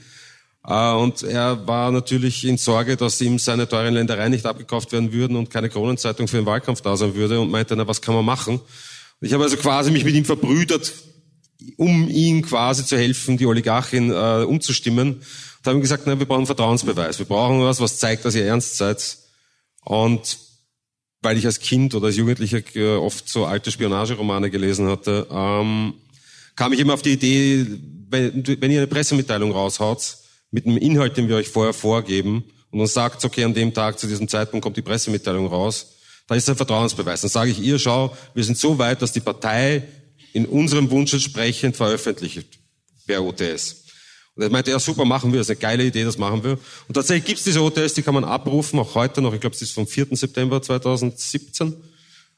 Äh, und er war natürlich in Sorge, dass ihm seine teuren Ländereien nicht abgekauft werden würden und keine Kronenzeitung für den Wahlkampf da sein würde und meinte, na, was kann man machen? Ich habe also quasi mich mit ihm verbrüdert, um ihm quasi zu helfen, die Oligarchin äh, umzustimmen. Und habe ihm gesagt, na, wir brauchen Vertrauensbeweis. Wir brauchen was, was zeigt, dass ihr ernst seid. Und weil ich als Kind oder als Jugendlicher äh, oft so alte Spionageromane gelesen hatte, ähm, kam ich immer auf die Idee, wenn, wenn ihr eine Pressemitteilung raushaut, mit dem Inhalt, den wir euch vorher vorgeben, und dann sagt, okay, an dem Tag, zu diesem Zeitpunkt kommt die Pressemitteilung raus, da ist ein Vertrauensbeweis. Dann sage ich ihr, schau, wir sind so weit, dass die Partei in unserem Wunsch entsprechend veröffentlicht per OTS. Und er meinte, ja super, machen wir, das ist eine geile Idee, das machen wir. Und tatsächlich gibt's diese OTS, die kann man abrufen, auch heute noch, ich glaube, es ist vom 4. September 2017,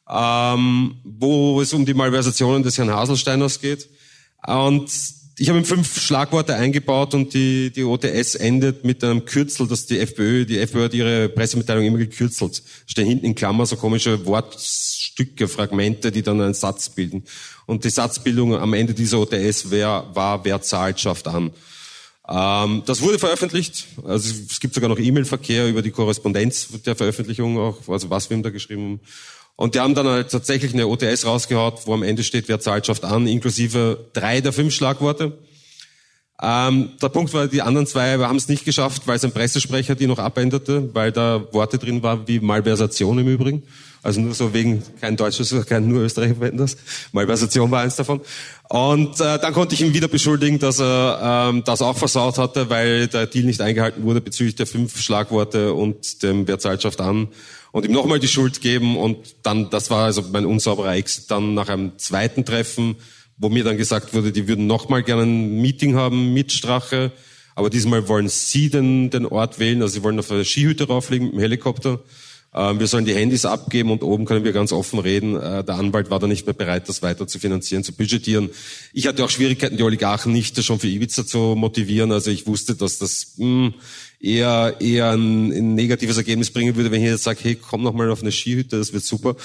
ähm, wo es um die Malversationen des Herrn Haselsteiners geht. Und ich habe ihm fünf Schlagworte eingebaut und die, die OTS endet mit einem Kürzel, dass die FPÖ, die FPÖ hat ihre Pressemitteilung immer gekürzelt. Stehen hinten in Klammer so komische Wortstücke, Fragmente, die dann einen Satz bilden. Und die Satzbildung am Ende dieser OTS wär, war, wer zahlt, schafft an. Ähm, das wurde veröffentlicht. Also es gibt sogar noch E-Mail-Verkehr über die Korrespondenz der Veröffentlichung auch, also was wir ihm da geschrieben haben. Und die haben dann halt tatsächlich eine OTS rausgehaut, wo am Ende steht, wer zahlt, schafft an, inklusive drei der fünf Schlagworte. Ähm, der Punkt war, die anderen zwei haben es nicht geschafft, weil es ein Pressesprecher die noch abänderte, weil da Worte drin waren wie Malversation im Übrigen. Also nur so wegen, kein Deutsches, kein nur Österreicher verwenden das. Malversation war eins davon. Und äh, dann konnte ich ihn wieder beschuldigen, dass er ähm, das auch versaut hatte, weil der Deal nicht eingehalten wurde bezüglich der fünf Schlagworte und dem Wer zahlt, schafft an und ihm nochmal die Schuld geben und dann, das war also mein unsauberer Exit, dann nach einem zweiten Treffen, wo mir dann gesagt wurde, die würden nochmal gerne ein Meeting haben mit Strache, aber diesmal wollen sie den, den Ort wählen, also sie wollen auf eine Skihütte rauflegen mit dem Helikopter. Ähm, wir sollen die Handys abgeben und oben können wir ganz offen reden. Äh, der Anwalt war da nicht mehr bereit, das weiter zu finanzieren, zu budgetieren. Ich hatte auch Schwierigkeiten, die Oligarchen nicht schon für Ibiza zu motivieren. Also ich wusste, dass das mh, hm, eher, eher ein, ein negatives Ergebnis bringen würde, wenn ich jetzt sage, hey, komm noch mal auf eine Skihütte, das wird super.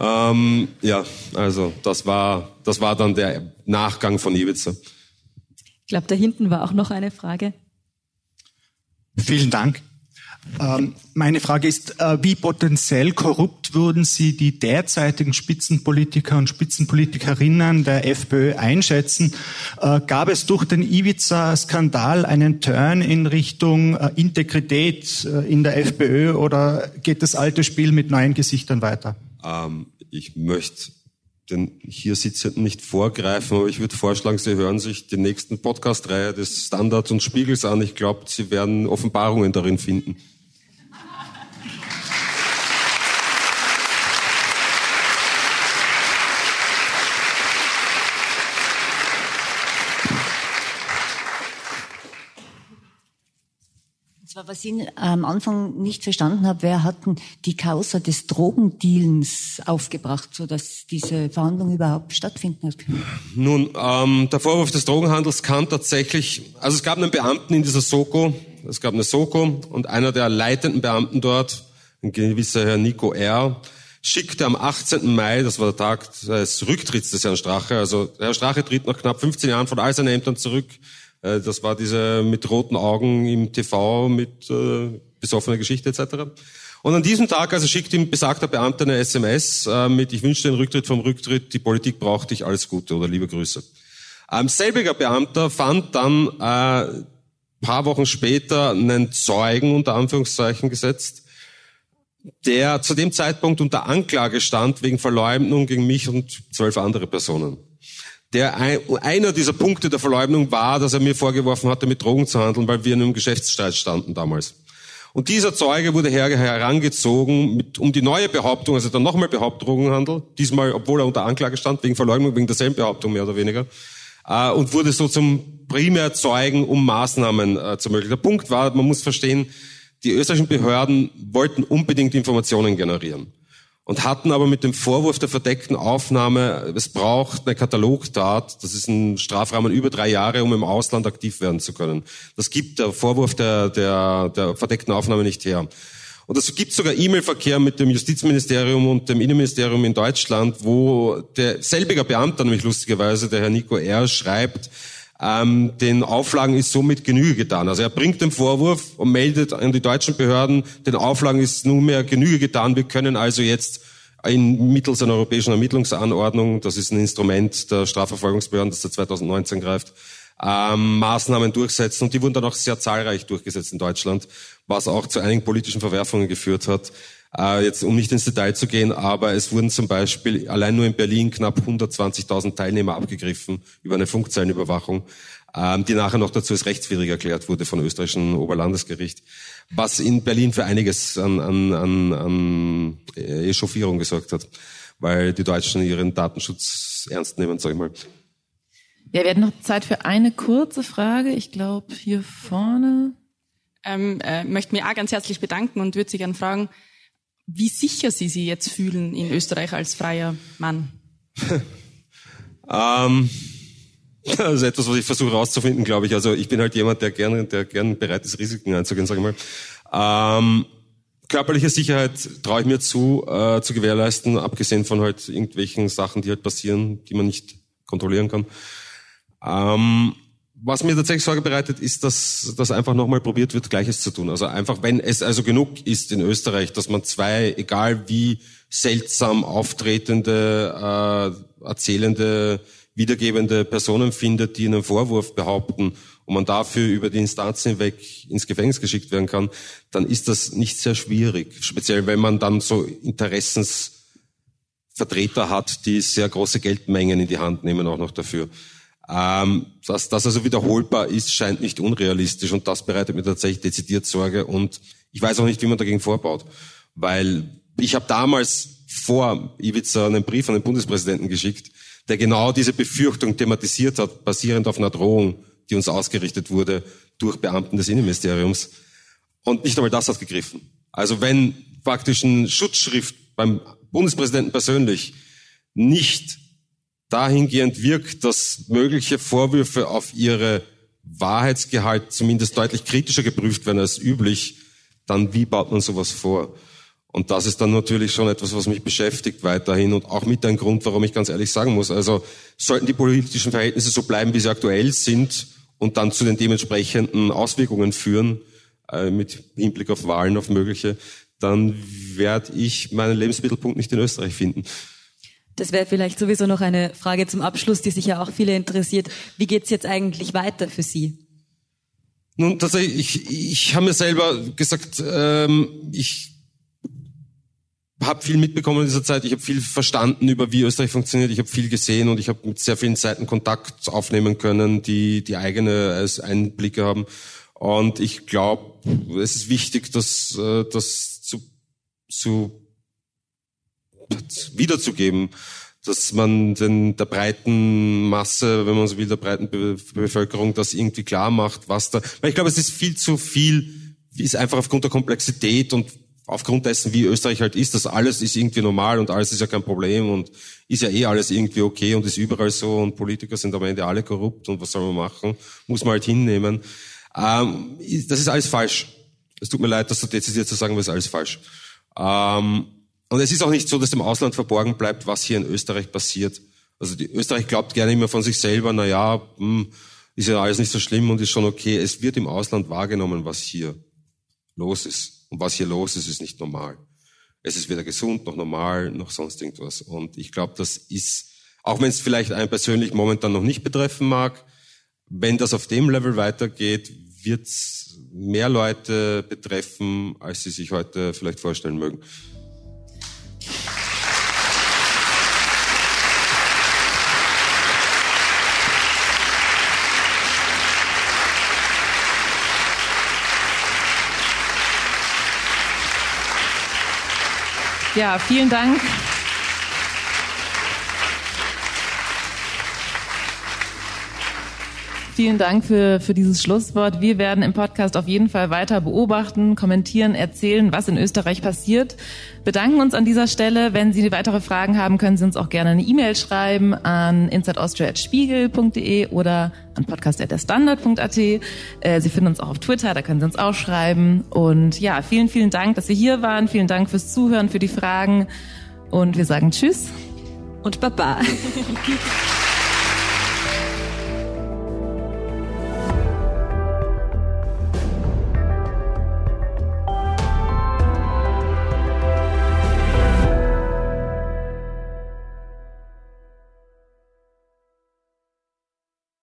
Ähm, ja, also das war, das war dann der Nachgang von Ibiza. Ich glaube, da hinten war auch noch eine Frage. Vielen Dank. Ähm, meine Frage ist, äh, wie potenziell korrupt würden Sie die derzeitigen Spitzenpolitiker und Spitzenpolitikerinnen der FPÖ einschätzen? Äh, gab es durch den Ibiza-Skandal einen Turn in Richtung äh, Integrität in der FPÖ oder geht das alte Spiel mit neuen Gesichtern weiter? Ähm, ich möchte den hier Sitzenden nicht vorgreifen, aber ich würde vorschlagen, Sie hören sich die nächsten Podcast-Reihe des Standards und Spiegels an. Ich glaube, Sie werden Offenbarungen darin finden. Was ich am Anfang nicht verstanden habe, wer hat denn die Causa des Drogendealens aufgebracht, so dass diese Verhandlung überhaupt stattfinden hat? Nun, ähm, der Vorwurf des Drogenhandels kam tatsächlich, also es gab einen Beamten in dieser Soko, es gab eine Soko und einer der leitenden Beamten dort, ein gewisser Herr Nico R., schickte am 18. Mai, das war der Tag des Rücktritts des Herrn Strache, also Herr Strache tritt nach knapp 15 Jahren von all seinen Ämtern zurück, äh, das war diese mit roten Augen im TV mit äh, besoffener Geschichte etc. Und an diesem Tag also schickt ihm besagter Beamter eine SMS äh, mit, ich wünsche den Rücktritt vom Rücktritt, die Politik braucht dich, alles Gute oder liebe Grüße. Ähm, selbiger Beamter fand dann äh, paar Wochen später einen Zeugen unter Anführungszeichen gesetzt, der zu dem Zeitpunkt unter Anklage stand wegen Verleumdung gegen mich und zwölf andere Personen. Der einer dieser Punkte der Verleumdung war, dass er mir vorgeworfen hatte, mit Drogen zu handeln, weil wir in einem Geschäftsstreit standen damals. Und dieser Zeuge wurde her herangezogen, mit, um die neue Behauptung, also dann nochmal behauptet Drogenhandel, diesmal, obwohl er unter Anklage stand, wegen Verleumdung, wegen derselben Behauptung mehr oder weniger, äh, und wurde so zum Primärzeugen, um Maßnahmen äh, zu ermöglichen. Der Punkt war, man muss verstehen, die österreichischen Behörden wollten unbedingt Informationen generieren und hatten aber mit dem Vorwurf der verdeckten Aufnahme, es braucht eine Katalogtat, das ist ein Strafrahmen über drei Jahre, um im Ausland aktiv werden zu können. Das gibt der Vorwurf der, der, der verdeckten Aufnahme nicht her. Und es gibt sogar E-Mail-Verkehr mit dem Justizministerium und dem Innenministerium in Deutschland, wo der selbiger Beamter, nämlich lustigerweise der Herr Nico R., schreibt, ähm, den Auflagen ist somit Genüge getan. Also er bringt den Vorwurf und meldet an die deutschen Behörden, den Auflagen ist nunmehr Genüge getan. Wir können also jetzt in, mittels einer europäischen Ermittlungsanordnung, das ist ein Instrument der Strafverfolgungsbehörden, das seit 2019 greift, ähm, Maßnahmen durchsetzen. Und die wurden dann auch sehr zahlreich durchgesetzt in Deutschland, was auch zu einigen politischen Verwerfungen geführt hat. Äh, jetzt, um nicht ins Detail zu gehen, aber es wurden zum Beispiel allein nur in Berlin knapp 120.000 Teilnehmer abgegriffen über eine Funkzellenüberwachung, ähm, die nachher noch dazu als rechtswidrig erklärt wurde von österreichischen Oberlandesgericht, was in Berlin für einiges an, an, an, an äh, Echauffierung gesorgt hat, weil die Deutschen ihren Datenschutz ernst nehmen, sag ich mal. Ja, wir hatten noch Zeit für eine kurze Frage. Ich glaube, hier vorne. Ähm, äh, möchte mich auch ganz herzlich bedanken und würde Sie gerne fragen, wie sicher Sie sich jetzt fühlen in Österreich als freier Mann? ähm, das ist etwas, was ich versuche herauszufinden, glaube ich. Also ich bin halt jemand, der gerne, der gerne bereit ist, Risiken einzugehen, sage ich mal. Ähm, körperliche Sicherheit traue ich mir zu, äh, zu gewährleisten, abgesehen von halt irgendwelchen Sachen, die halt passieren, die man nicht kontrollieren kann. Ähm, was mir tatsächlich Sorge bereitet, ist, dass, dass einfach nochmal probiert wird, Gleiches zu tun. Also einfach, wenn es also genug ist in Österreich, dass man zwei, egal wie seltsam auftretende, äh, erzählende, wiedergebende Personen findet, die einen Vorwurf behaupten und man dafür über die Instanzen hinweg ins Gefängnis geschickt werden kann, dann ist das nicht sehr schwierig. Speziell, wenn man dann so Interessensvertreter hat, die sehr große Geldmengen in die Hand nehmen, auch noch dafür. Ähm, dass das also wiederholbar ist, scheint nicht unrealistisch und das bereitet mir tatsächlich dezidiert Sorge und ich weiß auch nicht, wie man dagegen vorbaut, weil ich habe damals vor Ibiza einen Brief an den Bundespräsidenten geschickt, der genau diese Befürchtung thematisiert hat, basierend auf einer Drohung, die uns ausgerichtet wurde durch Beamten des Innenministeriums. Und nicht einmal das hat gegriffen. Also wenn praktisch eine Schutzschrift beim Bundespräsidenten persönlich nicht dahingehend wirkt, dass mögliche Vorwürfe auf ihre Wahrheitsgehalt zumindest deutlich kritischer geprüft werden als üblich, dann wie baut man sowas vor? Und das ist dann natürlich schon etwas, was mich beschäftigt weiterhin und auch mit ein Grund, warum ich ganz ehrlich sagen muss, also sollten die politischen Verhältnisse so bleiben, wie sie aktuell sind und dann zu den dementsprechenden Auswirkungen führen, äh, mit Hinblick auf Wahlen, auf mögliche, dann werde ich meinen Lebensmittelpunkt nicht in Österreich finden. Das wäre vielleicht sowieso noch eine Frage zum Abschluss, die sich ja auch viele interessiert. Wie geht's jetzt eigentlich weiter für Sie? Nun, tatsächlich, ich, ich habe mir selber gesagt, ähm, ich habe viel mitbekommen in dieser Zeit. Ich habe viel verstanden über wie Österreich funktioniert. Ich habe viel gesehen und ich habe mit sehr vielen Seiten Kontakt aufnehmen können, die die eigene Einblicke haben. Und ich glaube, es ist wichtig, dass äh, das zu, zu wiederzugeben, dass man den, der breiten Masse, wenn man so will, der breiten Be Bevölkerung das irgendwie klar macht, was da, weil ich glaube, es ist viel zu viel, ist einfach aufgrund der Komplexität und aufgrund dessen, wie Österreich halt ist, dass alles ist irgendwie normal und alles ist ja kein Problem und ist ja eh alles irgendwie okay und ist überall so und Politiker sind am Ende alle korrupt und was soll man machen? Muss man halt hinnehmen. Ähm, das ist alles falsch. Es tut mir leid, das so dezidiert zu sagen, aber es ist alles falsch. Ähm, und es ist auch nicht so, dass dem Ausland verborgen bleibt, was hier in Österreich passiert. Also die Österreich glaubt gerne immer von sich selber, na ja, hm, ist ja alles nicht so schlimm und ist schon okay. Es wird im Ausland wahrgenommen, was hier los ist. Und was hier los ist, ist nicht normal. Es ist weder gesund noch normal noch sonst irgendwas. Und ich glaube, das ist, auch wenn es vielleicht einen persönlich momentan noch nicht betreffen mag, wenn das auf dem Level weitergeht, wird es mehr Leute betreffen, als sie sich heute vielleicht vorstellen mögen. Ja, vielen Dank. Vielen Dank für, für dieses Schlusswort. Wir werden im Podcast auf jeden Fall weiter beobachten, kommentieren, erzählen, was in Österreich passiert. Bedanken uns an dieser Stelle. Wenn Sie weitere Fragen haben, können Sie uns auch gerne eine E-Mail schreiben an insideaustria.spiegel.de oder an podcast.derstandard.at. Äh, Sie finden uns auch auf Twitter, da können Sie uns auch schreiben. Und ja, vielen, vielen Dank, dass Sie hier waren. Vielen Dank fürs Zuhören, für die Fragen. Und wir sagen Tschüss. Und Baba.